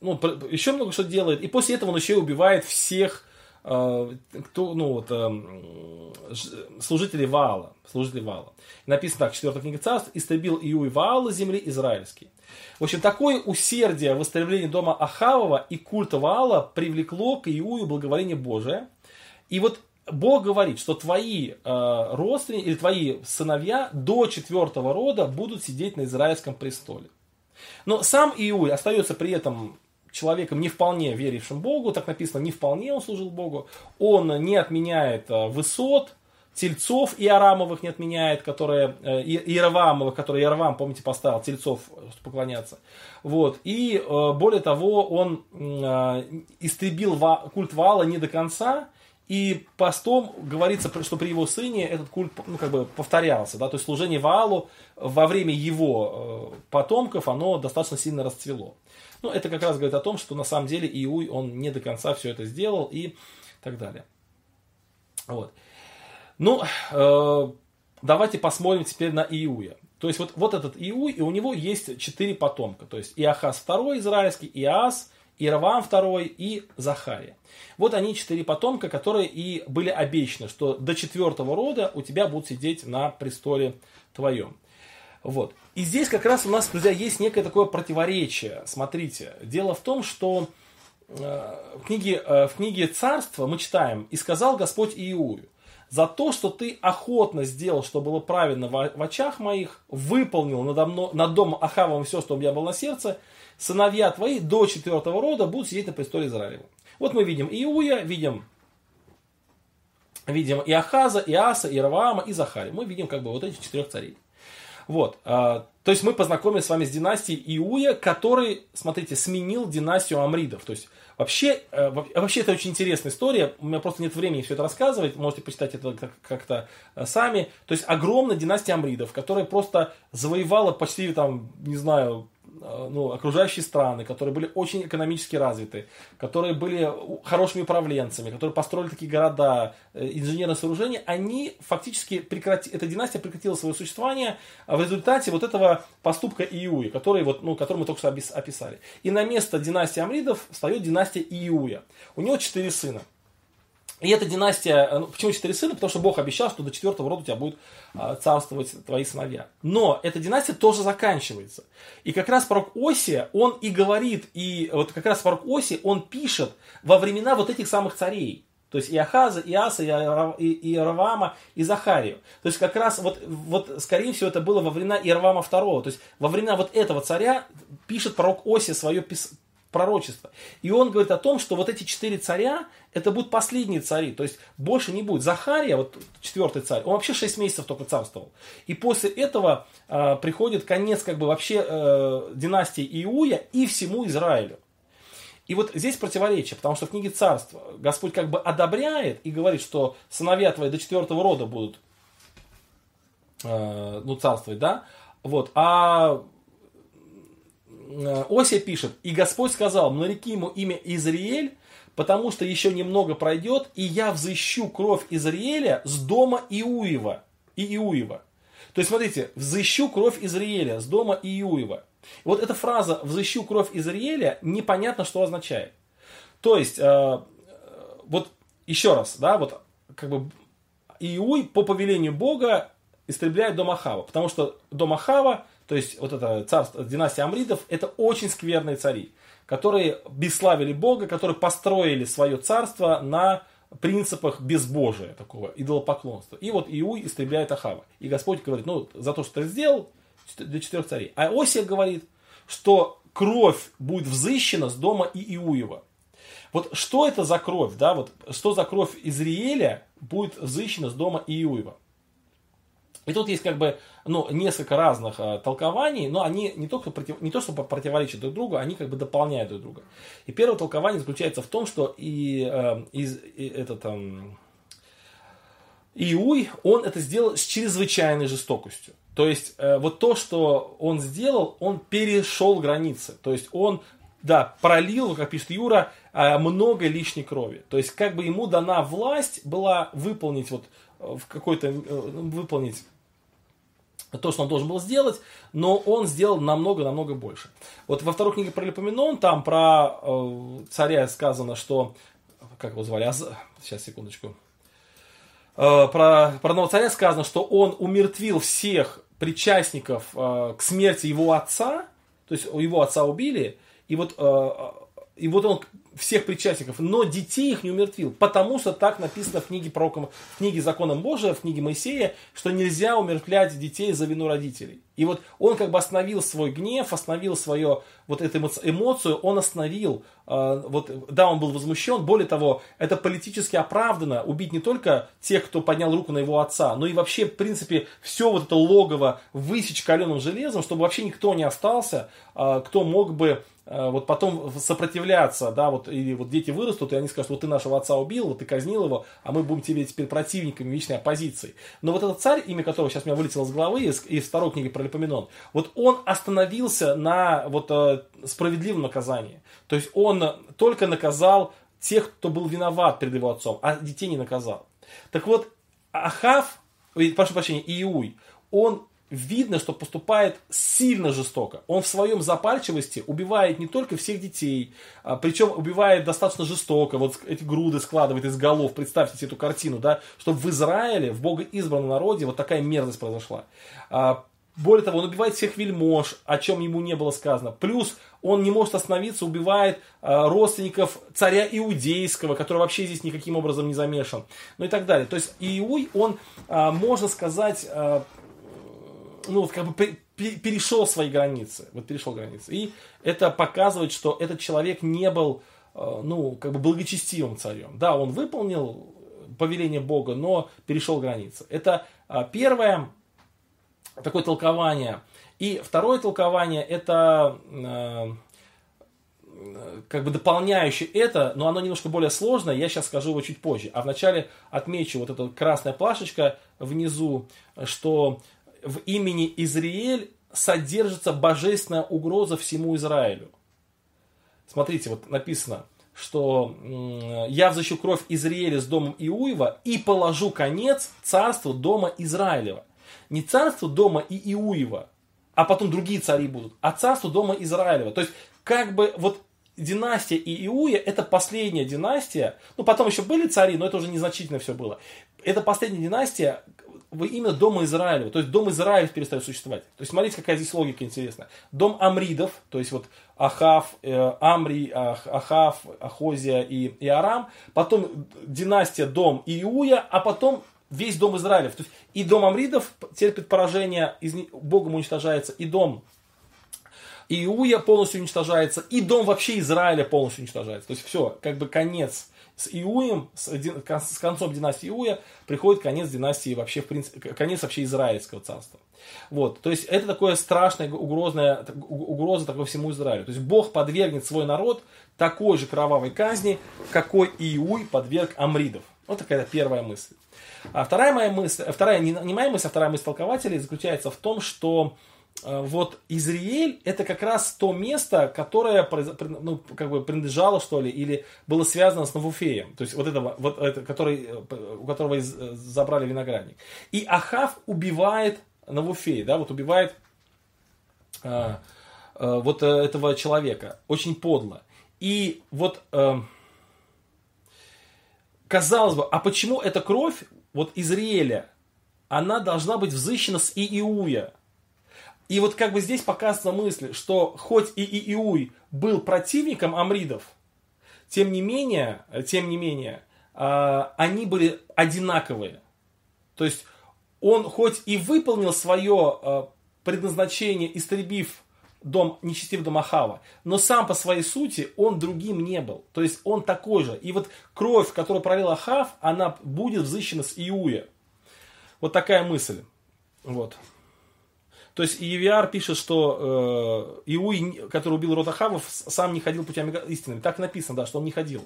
ну, еще много что делает. И после этого он еще и убивает всех кто, ну, вот, э, служителей Ваала. Служителей Ваала. Написано так, 4 книга царств, истребил Иуй Ваала земли израильской. В общем, такое усердие в истреблении дома Ахавова и культа Ваала привлекло к Иую благоволение Божие. И вот Бог говорит, что твои э, родственники или твои сыновья до четвертого рода будут сидеть на израильском престоле. Но сам Иуй остается при этом человеком не вполне верившим Богу, так написано, не вполне он служил Богу, он не отменяет э, высот, тельцов Иорамовых не отменяет, которые, э, Иеравамовых, которые Иеравам, помните, поставил тельцов поклоняться. Вот. И э, более того, он истребил культ Вала не до конца, и постом говорится, что при его сыне этот культ ну, как бы повторялся. Да? То есть служение Ваалу во время его потомков, оно достаточно сильно расцвело. Ну, это как раз говорит о том, что на самом деле Иуй, он не до конца все это сделал и так далее. Вот. Ну, э, давайте посмотрим теперь на Иуя. То есть вот, вот этот Иуй, и у него есть четыре потомка. То есть Иахас второй израильский, Иас, Иераваам II и Захария. Вот они четыре потомка, которые и были обещаны, что до четвертого рода у тебя будут сидеть на престоле твоем. Вот. И здесь как раз у нас, друзья, есть некое такое противоречие. Смотрите, дело в том, что э, в, книге, э, в книге Царства мы читаем «И сказал Господь Иую, за то, что ты охотно сделал, что было правильно в, очах моих, выполнил надо мной, над домом Ахавом все, что у меня было на сердце, сыновья твои до четвертого рода будут сидеть на престоле Израиля. Вот мы видим Иуя, видим, видим и Ахаза, и Аса, и Раваама, и Захари. Мы видим как бы вот этих четырех царей. Вот. А, то есть мы познакомились с вами с династией Иуя, который, смотрите, сменил династию Амридов. То есть вообще, э, вообще это очень интересная история. У меня просто нет времени все это рассказывать. Можете почитать это как-то э, сами. То есть огромная династия Амридов, которая просто завоевала почти там, не знаю, ну, окружающие страны, которые были очень экономически развиты, которые были хорошими управленцами, которые построили такие города, э, инженерные сооружения, они фактически прекрати... эта династия прекратила свое существование в результате вот этого поступка Иуи, который, вот, ну, который мы только что описали. И на место династии Амридов встает династия Иуя. У него четыре сына. И эта династия, ну, почему четыре сына? Потому что Бог обещал, что до четвертого рода у тебя будут а, царствовать твои сыновья. Но эта династия тоже заканчивается. И как раз пророк Осия, он и говорит, и вот как раз пророк Осия, он пишет во времена вот этих самых царей. То есть и Ахаза, и Аса, и Иеравама, и Захарию. То есть как раз вот, вот скорее всего это было во времена Иеравама II. То есть во времена вот этого царя пишет пророк Осия свое пророчество. И он говорит о том, что вот эти четыре царя, это будут последние цари, то есть больше не будет. Захария, вот четвертый царь, он вообще шесть месяцев только царствовал. И после этого э, приходит конец как бы вообще э, династии Иуя и всему Израилю. И вот здесь противоречие, потому что в книге Царства Господь как бы одобряет и говорит, что сыновья твои до четвертого рода будут э, ну, царствовать, да, вот, а Ося пишет, и Господь сказал, нареки ему имя Израиль, потому что еще немного пройдет, и я взыщу кровь Израиля с дома Иуева. И Иуева. То есть, смотрите, взыщу кровь Израиля с дома Иуева. Вот эта фраза «взыщу кровь Израиля» непонятно, что означает. То есть, э, вот еще раз, да, вот как бы Иуй по повелению Бога истребляет дом Ахава, потому что дом Ахава то есть вот это царство, династия Амридов, это очень скверные цари, которые бесславили Бога, которые построили свое царство на принципах безбожия, такого идолопоклонства. И вот Иуй истребляет Ахава. И Господь говорит, ну, за то, что ты сделал, для четырех царей. А Осия говорит, что кровь будет взыщена с дома Иуева. Вот что это за кровь, да, вот что за кровь Израиля будет взыщена с дома Иуева. И тут есть как бы ну, несколько разных э, толкований, но они не, только против, не то, что противоречат друг другу, они как бы дополняют друг друга. И первое толкование заключается в том, что и, э, из, и этот, э, Иуй, он это сделал с чрезвычайной жестокостью. То есть э, вот то, что он сделал, он перешел границы. То есть он да, пролил, как пишет Юра, э, много лишней крови. То есть как бы ему дана власть была выполнить вот э, в какой-то выполнить то, что он должен был сделать, но он сделал намного-намного больше. Вот во второй книге про Липоменон, там про э, царя сказано, что, как его звали, Аз... сейчас, секундочку, э, про, про одного царя сказано, что он умертвил всех причастников э, к смерти его отца, то есть его отца убили, и вот, э, и вот он всех причастников, но детей их не умертвил, потому что так написано в книге, пророком, в книге Законом Божия, в книге Моисея, что нельзя умертвлять детей за вину родителей. И вот он как бы остановил свой гнев, остановил свою вот эту эмоцию, он остановил, э, вот, да, он был возмущен, более того, это политически оправдано убить не только тех, кто поднял руку на его отца, но и вообще, в принципе, все вот это логово высечь каленым железом, чтобы вообще никто не остался, э, кто мог бы Э, вот потом сопротивляться, да, вот, или вот дети вырастут, и они скажут, вот ты нашего отца убил, вот ты казнил его, а мы будем тебе теперь противниками вечной оппозиции. Но вот этот царь, имя которого сейчас у меня вылетело с головы из, из второй книги про Липоменон, вот он остановился на вот э, справедливом наказании. То есть он только наказал тех, кто был виноват перед его отцом, а детей не наказал. Так вот, Ахав, прошу прощения, Иуй, он видно, что поступает сильно жестоко. Он в своем запальчивости убивает не только всех детей, а, причем убивает достаточно жестоко. Вот эти груды складывает из голов. Представьте себе эту картину, да, чтобы в Израиле, в богоизбранном народе вот такая мерзость произошла. А, более того, он убивает всех вельмож, о чем ему не было сказано. Плюс он не может остановиться, убивает э, родственников царя Иудейского, который вообще здесь никаким образом не замешан. Ну и так далее. То есть Иуй, он, можно сказать, ну как бы перешел свои границы. Вот перешел границы. И это показывает, что этот человек не был, э, ну, как бы благочестивым царем. Да, он выполнил повеление Бога, но перешел границы. Это э, первое такое толкование. И второе толкование это э, как бы дополняющее это, но оно немножко более сложное, я сейчас скажу его чуть позже. А вначале отмечу вот эта красная плашечка внизу, что в имени Израиль содержится божественная угроза всему Израилю. Смотрите, вот написано, что я взыщу кровь Израиля с домом Иуева и положу конец царству дома Израилева. Не царство дома и Иуева, а потом другие цари будут, а царство дома Израилева. То есть, как бы вот династия Иуя это последняя династия. Ну, потом еще были цари, но это уже незначительно все было. Это последняя династия именно дома Израилева. То есть дом Израилев перестает существовать. То есть смотрите, какая здесь логика интересная. Дом Амридов, то есть вот Ахав, э, Амри, Ах, Ахав, Ахозия и, и Арам. Потом династия дом Иуя, а потом весь дом Израилев. То есть и дом Амридов терпит поражение, из, Богом уничтожается, и дом Иуя полностью уничтожается, и дом вообще Израиля полностью уничтожается. То есть все, как бы конец с Иуем, с, с концом династии Иуя приходит конец династии вообще, в принципе, конец вообще Израильского царства. Вот, то есть это такое страшное, угрозная, угроза такой всему Израилю. То есть Бог подвергнет свой народ такой же кровавой казни, какой Иуй подверг Амридов. Вот такая первая мысль. А вторая моя мысль, вторая, не, не моя мысль, а вторая мысль толкователей заключается в том, что вот Изриэль это как раз то место, которое ну, как бы принадлежало, что ли, или было связано с Навуфеем. То есть вот этого, вот это, который, э, у которого э, забрали виноградник. И Ахав убивает Навуфея, да, вот убивает э, э, вот этого человека. Очень подло. И вот э, казалось бы, а почему эта кровь вот Израиля, она должна быть взыщена с Ииуя? И вот как бы здесь показана мысль, что хоть и Ииуй был противником Амридов, тем не менее, тем не менее, а, они были одинаковые. То есть он хоть и выполнил свое а, предназначение, истребив дом, нечестивый дом Ахава, но сам по своей сути он другим не был. То есть он такой же. И вот кровь, которую пролил Ахав, она будет взыщена с Иуя. Вот такая мысль. Вот. То есть Евиар пишет, что э, Иуй, который убил род Ахавов, сам не ходил путями истины. Так написано, да, что он не ходил.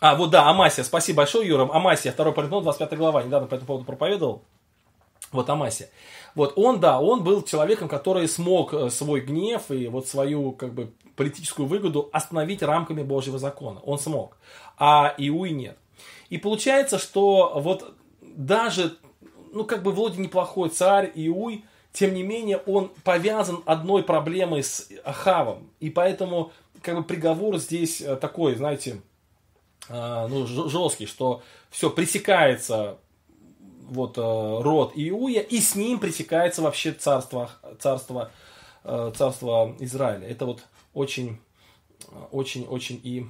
А, вот да, Амасия. Спасибо большое, Юра. Амасия, второй параграф, 25 глава. Недавно по этому поводу проповедовал. Вот Амасия. Вот он, да, он был человеком, который смог э, свой гнев и вот свою как бы политическую выгоду остановить рамками Божьего закона. Он смог. А Иуи нет. И получается, что вот даже, ну как бы вроде неплохой царь Иуй, тем не менее он повязан одной проблемой с Ахавом. И поэтому как бы приговор здесь э, такой, знаете, э, ну, жесткий, что все пресекается вот э, род Иуя, и с ним пресекается вообще царство, царство, царство Израиля. Это вот очень, очень, очень и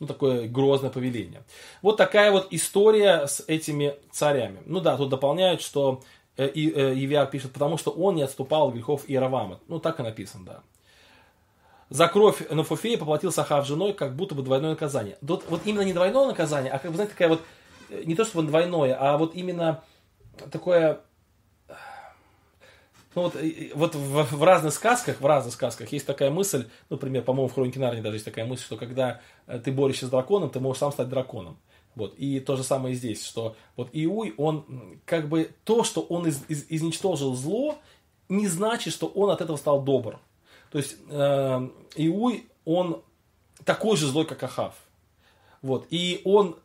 ну, такое грозное повеление. Вот такая вот история с этими царями. Ну да, тут дополняют, что э, и, э, Евиар пишет, потому что он не отступал от грехов Иеравама. Ну, так и написано, да. За кровь Нафофея поплатил Сахав женой, как будто бы двойное наказание. Тут вот именно не двойное наказание, а как бы, знаете, такая вот не то чтобы двойное, а вот именно такое ну вот, вот в, в разных сказках, в разных сказках есть такая мысль, ну, например, по-моему, в Хронике Нарнии даже есть такая мысль, что когда э, ты борешься с драконом, ты можешь сам стать драконом. Вот. И то же самое здесь, что вот Иуй, он как бы то, что он из, из, изничтожил зло, не значит, что он от этого стал добр. То есть э, Иуй, он такой же злой, как Ахав. Вот. И он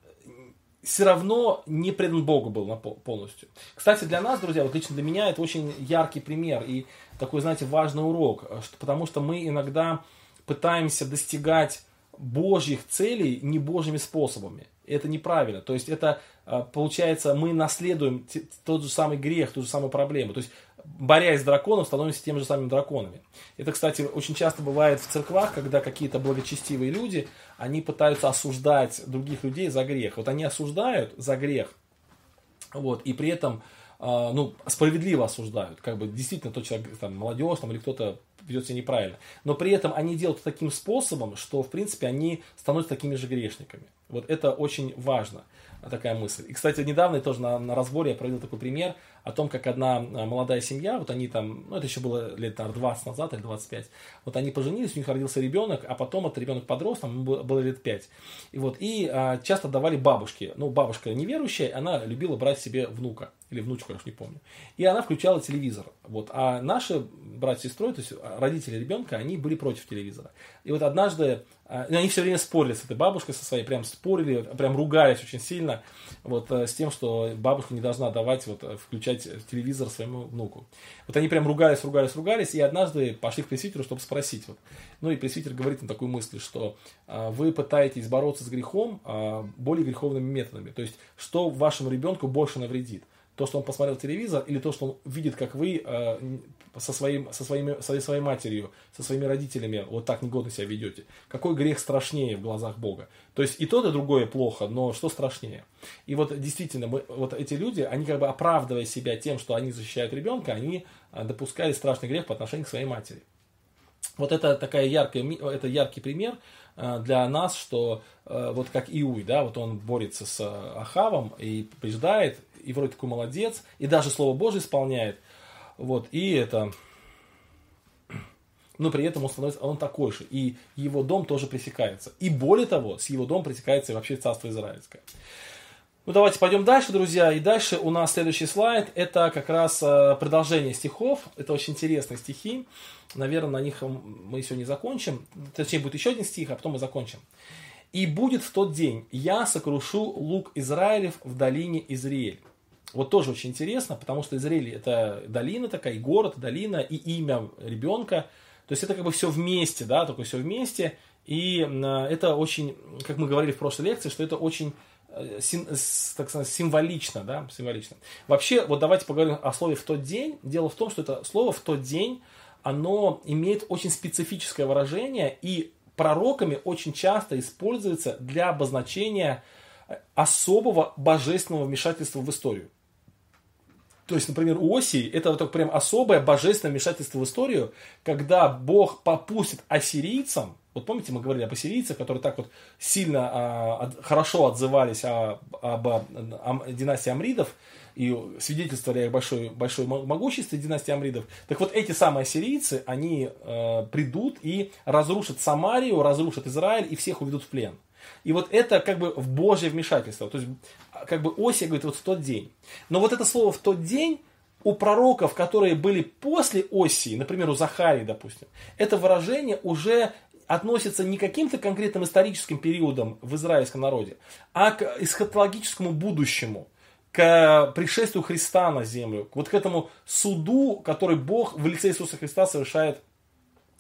все равно не предан Богу был полностью. Кстати, для нас, друзья, вот лично для меня это очень яркий пример и такой, знаете, важный урок, что, потому что мы иногда пытаемся достигать Божьих целей не Божьими способами. Это неправильно. То есть это, а, получается, мы наследуем тот же самый грех, ту же самую проблему. То есть борясь с драконом, становимся теми же самыми драконами. Это, кстати, очень часто бывает в церквах, когда какие-то благочестивые люди, они пытаются осуждать других людей за грех. Вот они осуждают за грех, вот, и при этом а, ну, справедливо осуждают. Как бы действительно тот человек, там, молодежь там, или кто-то ведет себя неправильно. Но при этом они делают таким способом, что, в принципе, они становятся такими же грешниками. Вот это очень важно такая мысль. И, кстати, недавно я тоже на, на разборе я провел такой пример о том, как одна а, молодая семья, вот они там, ну это еще было лет наверное, 20 назад или 25, вот они поженились, у них родился ребенок, а потом этот ребенок подрос, там было лет 5. И вот, и а, часто давали бабушке, ну бабушка неверующая, она любила брать себе внука или внучку, я уж не помню. И она включала телевизор. Вот. А наши братья и сестры, то есть родители ребенка, они были против телевизора. И вот однажды а, они все время спорили с этой бабушкой со своей, прям спорили, прям ругались очень сильно вот, э, с тем, что бабушка не должна давать, вот, э, включать телевизор своему внуку. Вот они прям ругались, ругались, ругались, и однажды пошли к пресвитеру, чтобы спросить. Вот. Ну и пресвитер говорит им такую мысль, что а, вы пытаетесь бороться с грехом а, более греховными методами. То есть, что вашему ребенку больше навредит то, что он посмотрел телевизор, или то, что он видит, как вы э, со, своим, со, своими, со своей матерью, со своими родителями вот так негодно себя ведете. Какой грех страшнее в глазах Бога? То есть и то, и другое плохо, но что страшнее? И вот действительно, мы, вот эти люди, они как бы оправдывая себя тем, что они защищают ребенка, они э, допускали страшный грех по отношению к своей матери. Вот это такая яркая, это яркий пример э, для нас, что вот как Иуй, да, вот он борется с Ахавом и побеждает, и вроде такой молодец, и даже Слово Божие исполняет. Вот, и это... Но при этом он становится, он такой же. И его дом тоже пресекается. И более того, с его домом пресекается и вообще царство израильское. Ну, давайте пойдем дальше, друзья. И дальше у нас следующий слайд. Это как раз э, продолжение стихов. Это очень интересные стихи. Наверное, на них мы сегодня закончим. Точнее, будет еще один стих, а потом мы закончим. «И будет в тот день, я сокрушу лук Израилев в долине Израиль, вот тоже очень интересно, потому что Израиль это долина такая, и город, долина, и имя ребенка. То есть это как бы все вместе, да, такое все вместе. И это очень, как мы говорили в прошлой лекции, что это очень э, сим, так сказать, символично, да, символично. Вообще, вот давайте поговорим о слове «в тот день». Дело в том, что это слово «в тот день», оно имеет очень специфическое выражение, и пророками очень часто используется для обозначения особого божественного вмешательства в историю. То есть, например, у Осии это вот прям особое божественное вмешательство в историю, когда Бог попустит ассирийцам, вот помните, мы говорили об ассирийцах, которые так вот сильно, а, хорошо отзывались о, об, о, о династии Амридов и свидетельствовали о большой, большой могуществе династии Амридов. Так вот, эти самые ассирийцы, они э, придут и разрушат Самарию, разрушат Израиль и всех уведут в плен. И вот это как бы в Божье вмешательство. То есть как бы Осия говорит вот в тот день. Но вот это слово в тот день у пророков, которые были после Осии, например, у Захарии, допустим, это выражение уже относится не к каким-то конкретным историческим периодам в израильском народе, а к эсхатологическому будущему, к пришествию Христа на землю, вот к этому суду, который Бог в лице Иисуса Христа совершает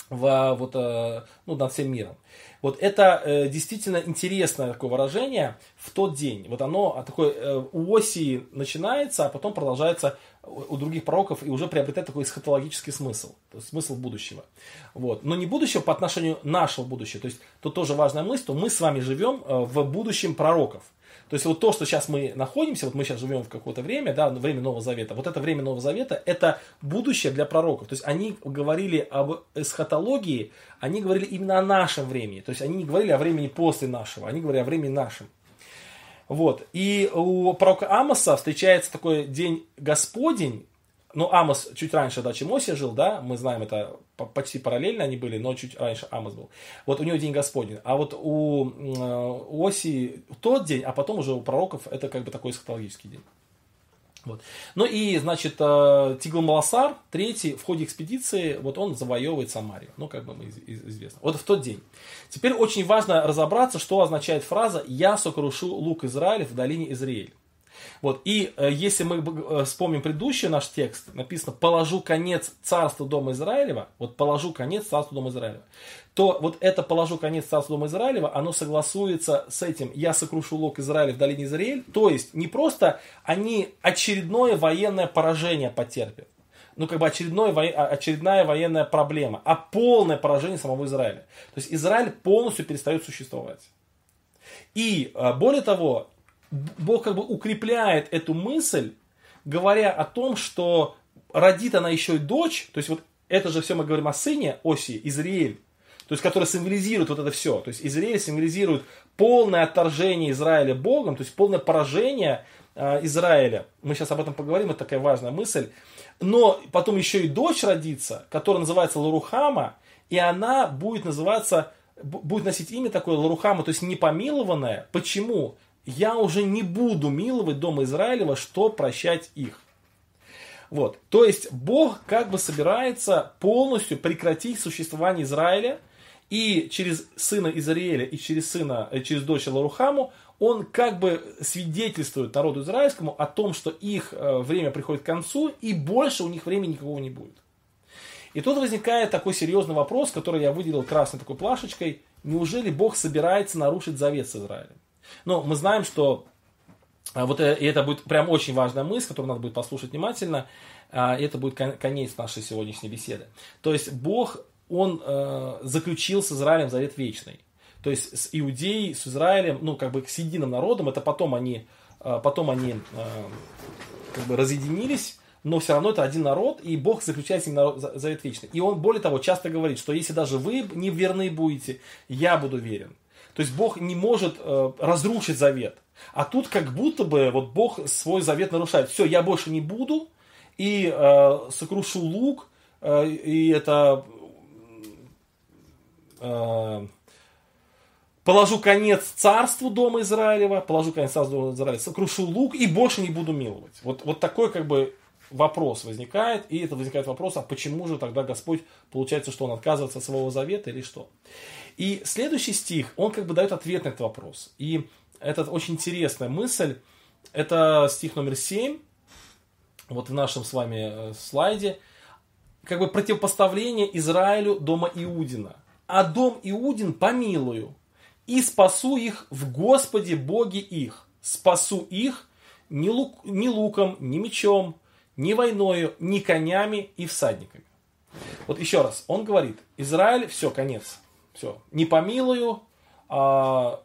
в, вот, э, ну, над всем миром. Вот это э, действительно интересное такое выражение в тот день. Вот оно такое э, у Осии начинается, а потом продолжается у других пророков и уже приобретает такой эсхатологический смысл, смысл будущего. Вот. Но не будущего по отношению нашего будущего. То есть тут тоже важная мысль, что мы с вами живем э, в будущем пророков. То есть вот то, что сейчас мы находимся, вот мы сейчас живем в какое-то время, да, время Нового Завета, вот это время Нового Завета, это будущее для пророков. То есть они говорили об эсхатологии, они говорили именно о нашем времени. То есть они не говорили о времени после нашего, они говорили о времени нашем. Вот. И у пророка Амоса встречается такой день Господень, ну, Амос чуть раньше, да, чем Осия жил, да, мы знаем это почти параллельно они были, но чуть раньше Амос был. Вот у него день Господень. А вот у, у Осии тот день, а потом уже у пророков это как бы такой эсхатологический день. Вот. Ну и, значит, э, Тигл-Маласар, третий, в ходе экспедиции, вот он завоевывает Самарию. Ну, как бы мы известно. Вот в тот день. Теперь очень важно разобраться, что означает фраза «Я сокрушу лук Израиля в долине Израиль». Вот. И э, если мы э, вспомним предыдущий наш текст, написано «положу конец царству Дома Израилева», вот «положу конец царству Дома Израилева», то вот это «положу конец царству Дома Израилева», оно согласуется с этим «я сокрушу лог Израиля в долине Израиль», то есть не просто они очередное военное поражение потерпят, ну, как бы очередное, очередная военная проблема, а полное поражение самого Израиля. То есть Израиль полностью перестает существовать. И а, более того, Бог как бы укрепляет эту мысль, говоря о том, что родит она еще и дочь, то есть вот это же все мы говорим о сыне Оси, Израиль, то есть который символизирует вот это все. То есть Израиль символизирует полное отторжение Израиля Богом, то есть полное поражение э, Израиля. Мы сейчас об этом поговорим, это такая важная мысль. Но потом еще и дочь родится, которая называется Ларухама, и она будет называться, будет носить имя такое Ларухама, то есть непомилованная. Почему? Я уже не буду миловать дом Израилева, что прощать их. Вот. То есть Бог как бы собирается полностью прекратить существование Израиля, и через сына Израиля и через сына, э, через дочь Ларухаму он как бы свидетельствует народу израильскому о том, что их э, время приходит к концу, и больше у них времени никакого не будет. И тут возникает такой серьезный вопрос, который я выделил красной такой плашечкой. Неужели Бог собирается нарушить завет с Израилем? Но мы знаем, что а, вот э, и это будет прям очень важная мысль, которую надо будет послушать внимательно. А, это будет конец нашей сегодняшней беседы. То есть Бог, Он э, заключил с Израилем завет вечный. То есть с Иудеей, с Израилем, ну как бы с единым народом, это потом они, э, потом они как бы разъединились, но все равно это один народ, и Бог заключает с ним народ, завет вечный. И он, более того, часто говорит, что если даже вы не верны будете, я буду верен. То есть Бог не может э, разрушить завет. А тут как будто бы вот Бог свой завет нарушает. Все, я больше не буду, и э, сокрушу лук, э, и это э, положу конец царству дома Израилева, положу конец царству дома Израилева, сокрушу лук и больше не буду миловать. Вот, вот такой как бы вопрос возникает, и это возникает вопрос, а почему же тогда Господь, получается, что Он отказывается от своего завета или что? И следующий стих, он как бы дает ответ на этот вопрос. И это очень интересная мысль. Это стих номер 7, вот в нашем с вами э, слайде. Как бы противопоставление Израилю дома Иудина. А дом Иудин помилую, и спасу их в Господе Боге их. Спасу их ни, лук, ни луком, ни мечом, ни войною, ни конями и всадниками. Вот еще раз, он говорит, Израиль, все, конец. Все. Не помилую, а,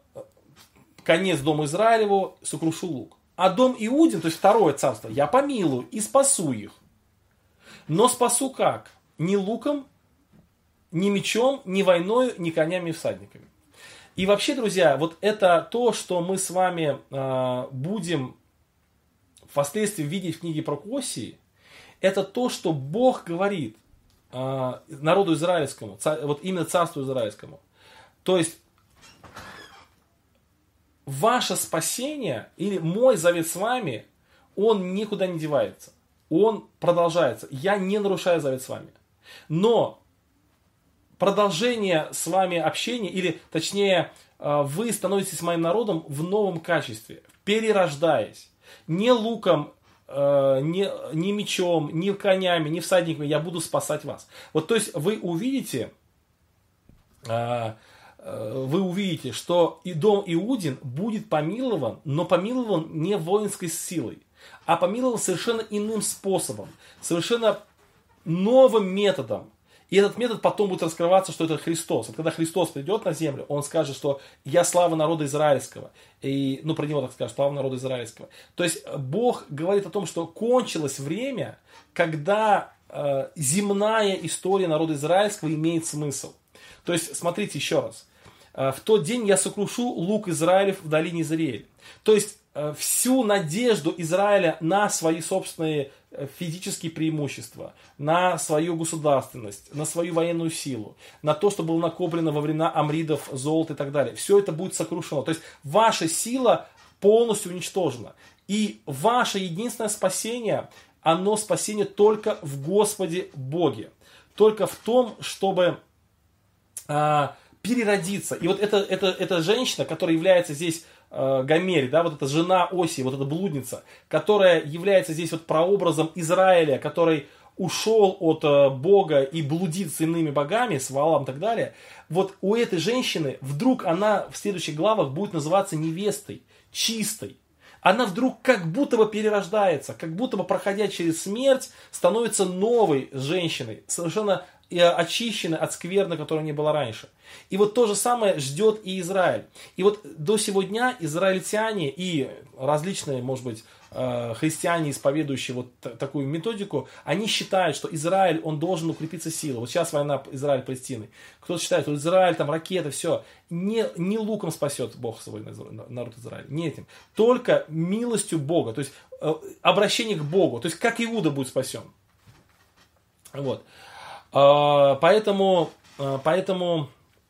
конец дома Израилеву, сокрушу лук. А дом Иудин, то есть второе царство, я помилую и спасу их. Но спасу как? Ни луком, ни мечом, ни войною, ни конями и всадниками. И вообще, друзья, вот это то, что мы с вами э, будем впоследствии видеть в книге про Косии, это то, что Бог говорит. А, народу израильскому, вот именно царству израильскому. То есть ваше спасение или мой завет с вами, он никуда не девается. Он продолжается. Я не нарушаю завет с вами. Но продолжение с вами общения, или точнее, а, вы становитесь моим народом в новом качестве, перерождаясь. Не луком э, ни, ни мечом, ни конями, ни всадниками я буду спасать вас. Вот то есть вы увидите, э, э, вы увидите, что и дом Иудин будет помилован, но помилован не воинской силой, а помилован совершенно иным способом, совершенно новым методом. И этот метод потом будет раскрываться, что это Христос. Вот когда Христос придет на землю, он скажет, что я слава народа израильского. И, ну, про него так скажет, слава народа израильского. То есть Бог говорит о том, что кончилось время, когда э, земная история народа израильского имеет смысл. То есть, смотрите еще раз. Э, в тот день я сокрушу лук Израилев в долине Израиля. То есть, всю надежду Израиля на свои собственные физические преимущества, на свою государственность, на свою военную силу, на то, что было накоплено во времена амридов, золото и так далее. Все это будет сокрушено. То есть ваша сила полностью уничтожена. И ваше единственное спасение, оно спасение только в Господе Боге. Только в том, чтобы а, переродиться. И вот эта, эта, эта женщина, которая является здесь э, Гомерь, да, вот эта жена Оси, вот эта блудница, которая является здесь вот прообразом Израиля, который ушел от э, Бога и блудит с иными богами, с Валом и так далее, вот у этой женщины вдруг она в следующих главах будет называться невестой, чистой. Она вдруг как будто бы перерождается, как будто бы проходя через смерть, становится новой женщиной, совершенно и очищены от скверны, которая не была раньше. И вот то же самое ждет и Израиль. И вот до сего дня израильтяне и различные, может быть, э, христиане, исповедующие вот такую методику, они считают, что Израиль, он должен укрепиться силой. Вот сейчас война Израиль-Палестины. Кто-то считает, что Израиль, там ракеты, все. Не, не луком спасет Бог свой народ Израиля, не этим. Только милостью Бога, то есть э, обращение к Богу. То есть как Иуда будет спасен. Вот. А, поэтому, а, поэтому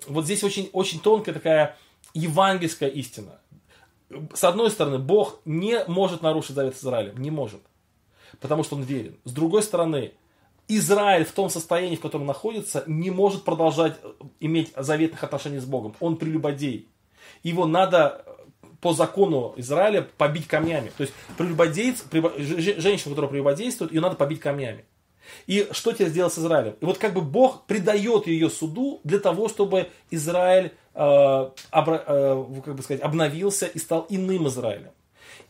вот здесь очень, очень тонкая такая евангельская истина. С одной стороны, Бог не может нарушить завет с Израилем, не может, потому что он верен. С другой стороны, Израиль в том состоянии, в котором находится, не может продолжать иметь заветных отношений с Богом. Он прелюбодей. Его надо по закону Израиля побить камнями. То есть прелюбодейц, женщину, которая прелюбодействует, ее надо побить камнями. И что теперь сделал с Израилем? И вот как бы Бог предает ее суду для того, чтобы Израиль, э, обра, э, как бы сказать, обновился и стал иным Израилем.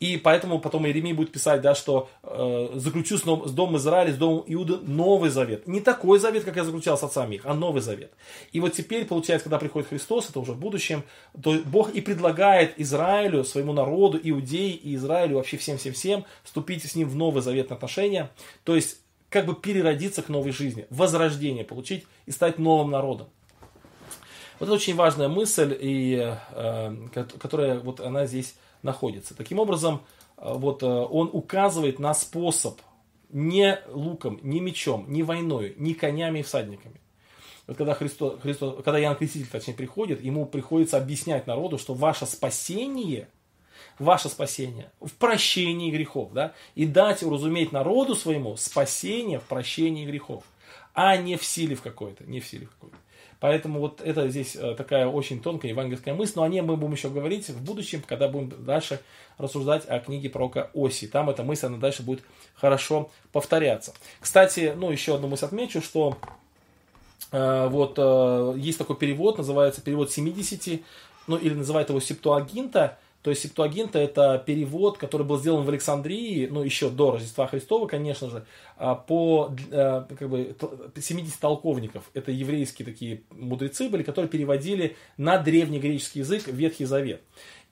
И поэтому потом Иеремий будет писать, да, что э, заключу с, с домом Израиля, с домом Иуды новый завет. Не такой завет, как я заключал с отцами их, а новый завет. И вот теперь, получается, когда приходит Христос, это уже в будущем, то Бог и предлагает Израилю, своему народу, иудеи и Израилю, вообще всем-всем-всем, вступить с ним в новый заветные отношения. То есть как бы переродиться к новой жизни, возрождение получить и стать новым народом. Вот это очень важная мысль, и, э, которая вот она здесь находится. Таким образом, э, вот э, он указывает на способ не луком, не мечом, не войной, не конями и всадниками. Вот когда, Христос, Христос, когда Иоанн Креститель, точнее, приходит, ему приходится объяснять народу, что ваше спасение – ваше спасение в прощении грехов, да, и дать уразуметь народу своему спасение в прощении грехов, а не в силе в какой-то, не в силе в какой-то. Поэтому вот это здесь э, такая очень тонкая евангельская мысль, но о ней мы будем еще говорить в будущем, когда будем дальше рассуждать о книге пророка Оси. Там эта мысль, она дальше будет хорошо повторяться. Кстати, ну еще одну мысль отмечу, что э, вот э, есть такой перевод, называется перевод 70, ну или называют его Септуагинта, то есть Септуагинта это перевод, который был сделан в Александрии, ну еще до Рождества Христова, конечно же, а, по э, как бы, 70 толковников. Это еврейские такие мудрецы были, которые переводили на древнегреческий язык Ветхий Завет.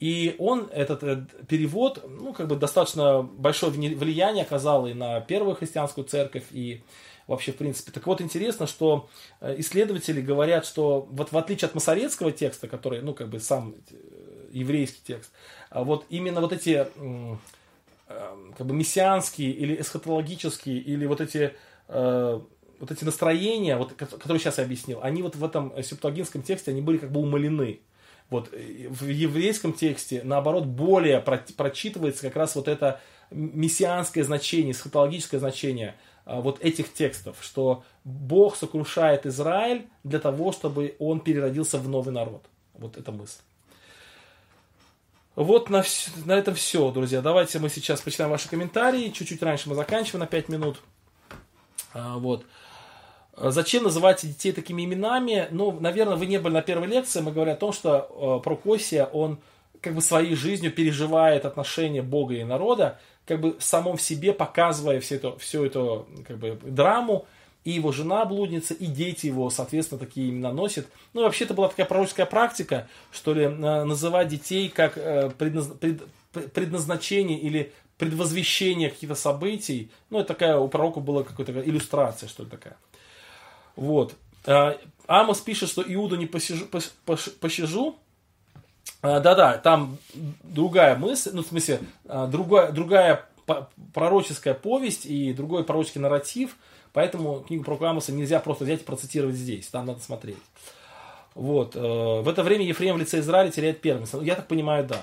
И он, этот, этот перевод, ну, как бы достаточно большое влияние оказал и на первую христианскую церковь, и вообще, в принципе. Так вот, интересно, что э, исследователи говорят, что вот в отличие от масоретского текста, который, ну, как бы сам еврейский текст. А вот именно вот эти э, как бы мессианские или эсхатологические, или вот эти, э, вот эти настроения, вот, которые сейчас я объяснил, они вот в этом септуагинском тексте, они были как бы умалены. Вот э, в еврейском тексте, наоборот, более прочитывается как раз вот это мессианское значение, эсхатологическое значение вот этих текстов, что Бог сокрушает Израиль для того, чтобы он переродился в новый народ. Вот эта мысль. Вот на, вс- на этом все, друзья. Давайте мы сейчас почитаем ваши комментарии. Чуть-чуть раньше мы заканчиваем на 5 минут. А, вот. Зачем называть детей такими именами? Ну, наверное, вы не были на первой лекции. Мы говорим о том, что э, Прокосия, он как бы своей жизнью переживает отношения Бога и народа, как бы в самом себе показывая все это, всю эту как бы, драму, и его жена блудница, и дети его, соответственно, такие имена носят. Ну, вообще, это была такая пророческая практика, что ли, называть детей как э, предназначение или предвозвещение каких-то событий. Ну, это такая, у пророка была какая-то иллюстрация, что ли, такая. Вот. А, Амос пишет, что Иуду не посижу, пощажу. А, да-да, там другая мысль, ну, в смысле, другая, другая пророческая повесть и другой пророческий нарратив – Поэтому книгу про Амоса нельзя просто взять и процитировать здесь. Там надо смотреть. Вот. Э, в это время Ефрем в лице Израиля теряет первенство. Я так понимаю, да.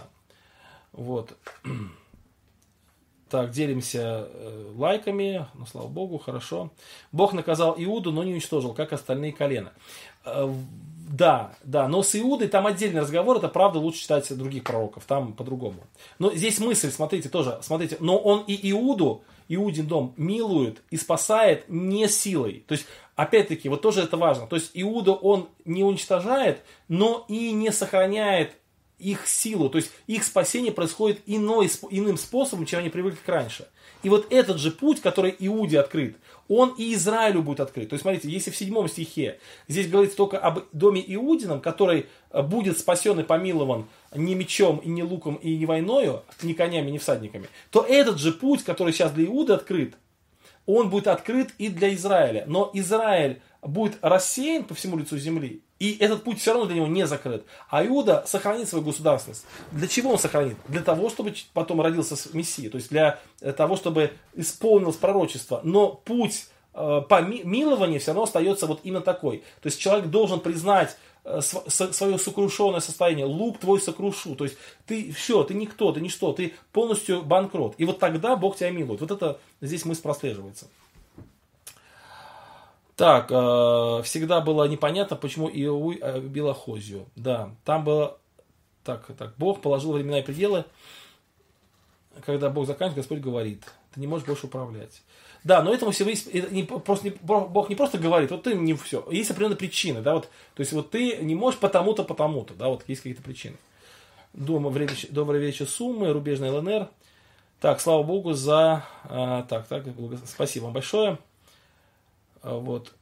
Вот. Так, делимся э, лайками, ну, слава богу, хорошо. Бог наказал Иуду, но не уничтожил, как остальные колена. Э, да, да, но с Иудой там отдельный разговор, это правда лучше читать других пророков, там по-другому. Но здесь мысль, смотрите, тоже, смотрите, но он и Иуду, Иудин дом, милует и спасает не силой. То есть, опять-таки, вот тоже это важно. То есть, Иуда он не уничтожает, но и не сохраняет их силу, то есть их спасение происходит иной, иным способом, чем они привыкли раньше. И вот этот же путь, который Иуде открыт, он и Израилю будет открыт. То есть, смотрите, если в седьмом стихе здесь говорится только об доме Иудином, который э, будет спасен и помилован не мечом, и не луком, и не войною, ни конями, ни всадниками, то этот же путь, который сейчас для Иуды открыт, он будет открыт и для Израиля. Но Израиль будет рассеян по всему лицу земли, и этот путь все равно для него не закрыт. А Иуда сохранит свою государственность. Для чего он сохранит? Для того, чтобы потом родился Мессия. То есть для того, чтобы исполнилось пророчество. Но путь э, помилования все равно остается вот именно такой. То есть человек должен признать э, свое сокрушенное состояние. Лук твой сокрушу. То есть ты все, ты никто, ты ничто, ты полностью банкрот. И вот тогда Бог тебя милует. Вот это здесь мысль прослеживается. Так, э, всегда было непонятно, почему Иоуй э, бил Ахозию. Да, там было... Так, так, Бог положил времена и пределы. Когда Бог заканчивает, Господь говорит. Ты не можешь больше управлять. Да, но этому всего есть, просто, не, Бог не просто говорит, вот ты не все. Есть определенные причины, да, вот, то есть вот ты не можешь потому-то, потому-то, да, вот есть какие-то причины. Дома, время, добрый вечер, Суммы, рубежный ЛНР. Так, слава Богу за... А, так, так, спасибо вам большое. А, вот.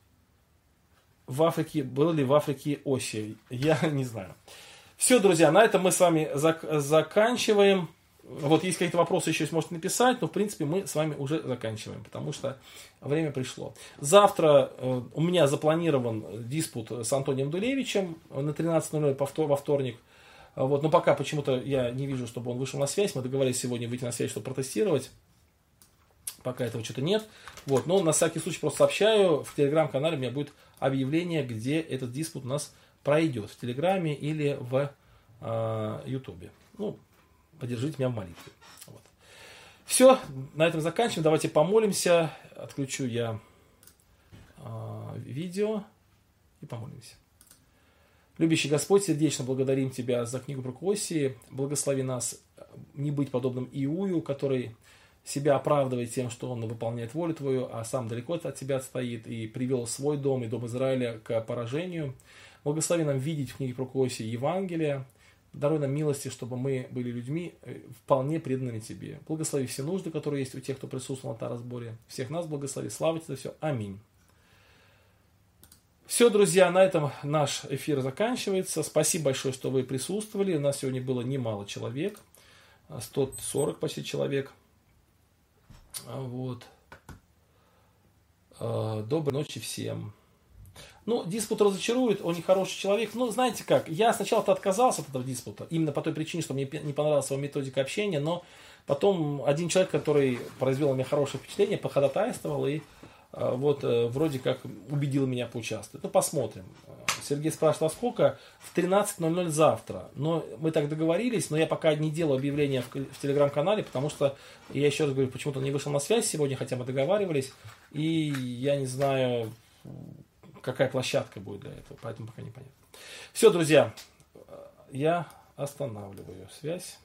В Африке, было ли в Африке оси? Я не знаю. Все, друзья, на этом мы с вами зак- заканчиваем. Вот есть какие-то вопросы еще сможете написать, но в принципе мы с вами уже заканчиваем, потому что время пришло. Завтра э, у меня запланирован диспут с Антонием Дулевичем на 13.00 во вторник. Вот, но пока почему-то я не вижу, чтобы он вышел на связь. Мы договорились сегодня выйти на связь, чтобы протестировать пока этого что-то нет. Вот, но на всякий случай просто сообщаю, в телеграм-канале у меня будет объявление, где этот диспут у нас пройдет, в телеграме или в э, ютубе. Ну, поддержите меня в молитве. Вот. Все, на этом заканчиваем. Давайте помолимся. Отключу я э, видео и помолимся. Любящий Господь, сердечно благодарим Тебя за книгу про Косии. Благослови нас не быть подобным Иую, который себя оправдывает тем, что он выполняет волю твою, а сам далеко от тебя стоит и привел свой дом и дом Израиля к поражению. Благослови нам видеть в книге Прокосе Евангелия, даруй нам милости, чтобы мы были людьми э, вполне преданными Тебе. Благослови все нужды, которые есть у тех, кто присутствовал на разборе. Всех нас благослови. Слава Тебе за все. Аминь. Все, друзья, на этом наш эфир заканчивается. Спасибо большое, что вы присутствовали. У нас сегодня было немало человек. 140 почти человек. Вот. А, доброй ночи всем. Ну, диспут разочарует, он не хороший человек. Ну, знаете как, я сначала-то отказался от этого диспута, именно по той причине, что мне не понравилась его методика общения, но потом один человек, который произвел на меня хорошее впечатление, походатайствовал и а, вот э, вроде как убедил меня поучаствовать. Ну, посмотрим. Сергей спрашивает, а сколько? В 13.00 завтра. Но мы так договорились, но я пока не делаю объявления в, в телеграм-канале, потому что, я еще раз говорю, почему-то не вышел на связь сегодня, хотя мы договаривались, и я не знаю, какая площадка будет для этого, поэтому пока непонятно. Все, друзья, я останавливаю связь.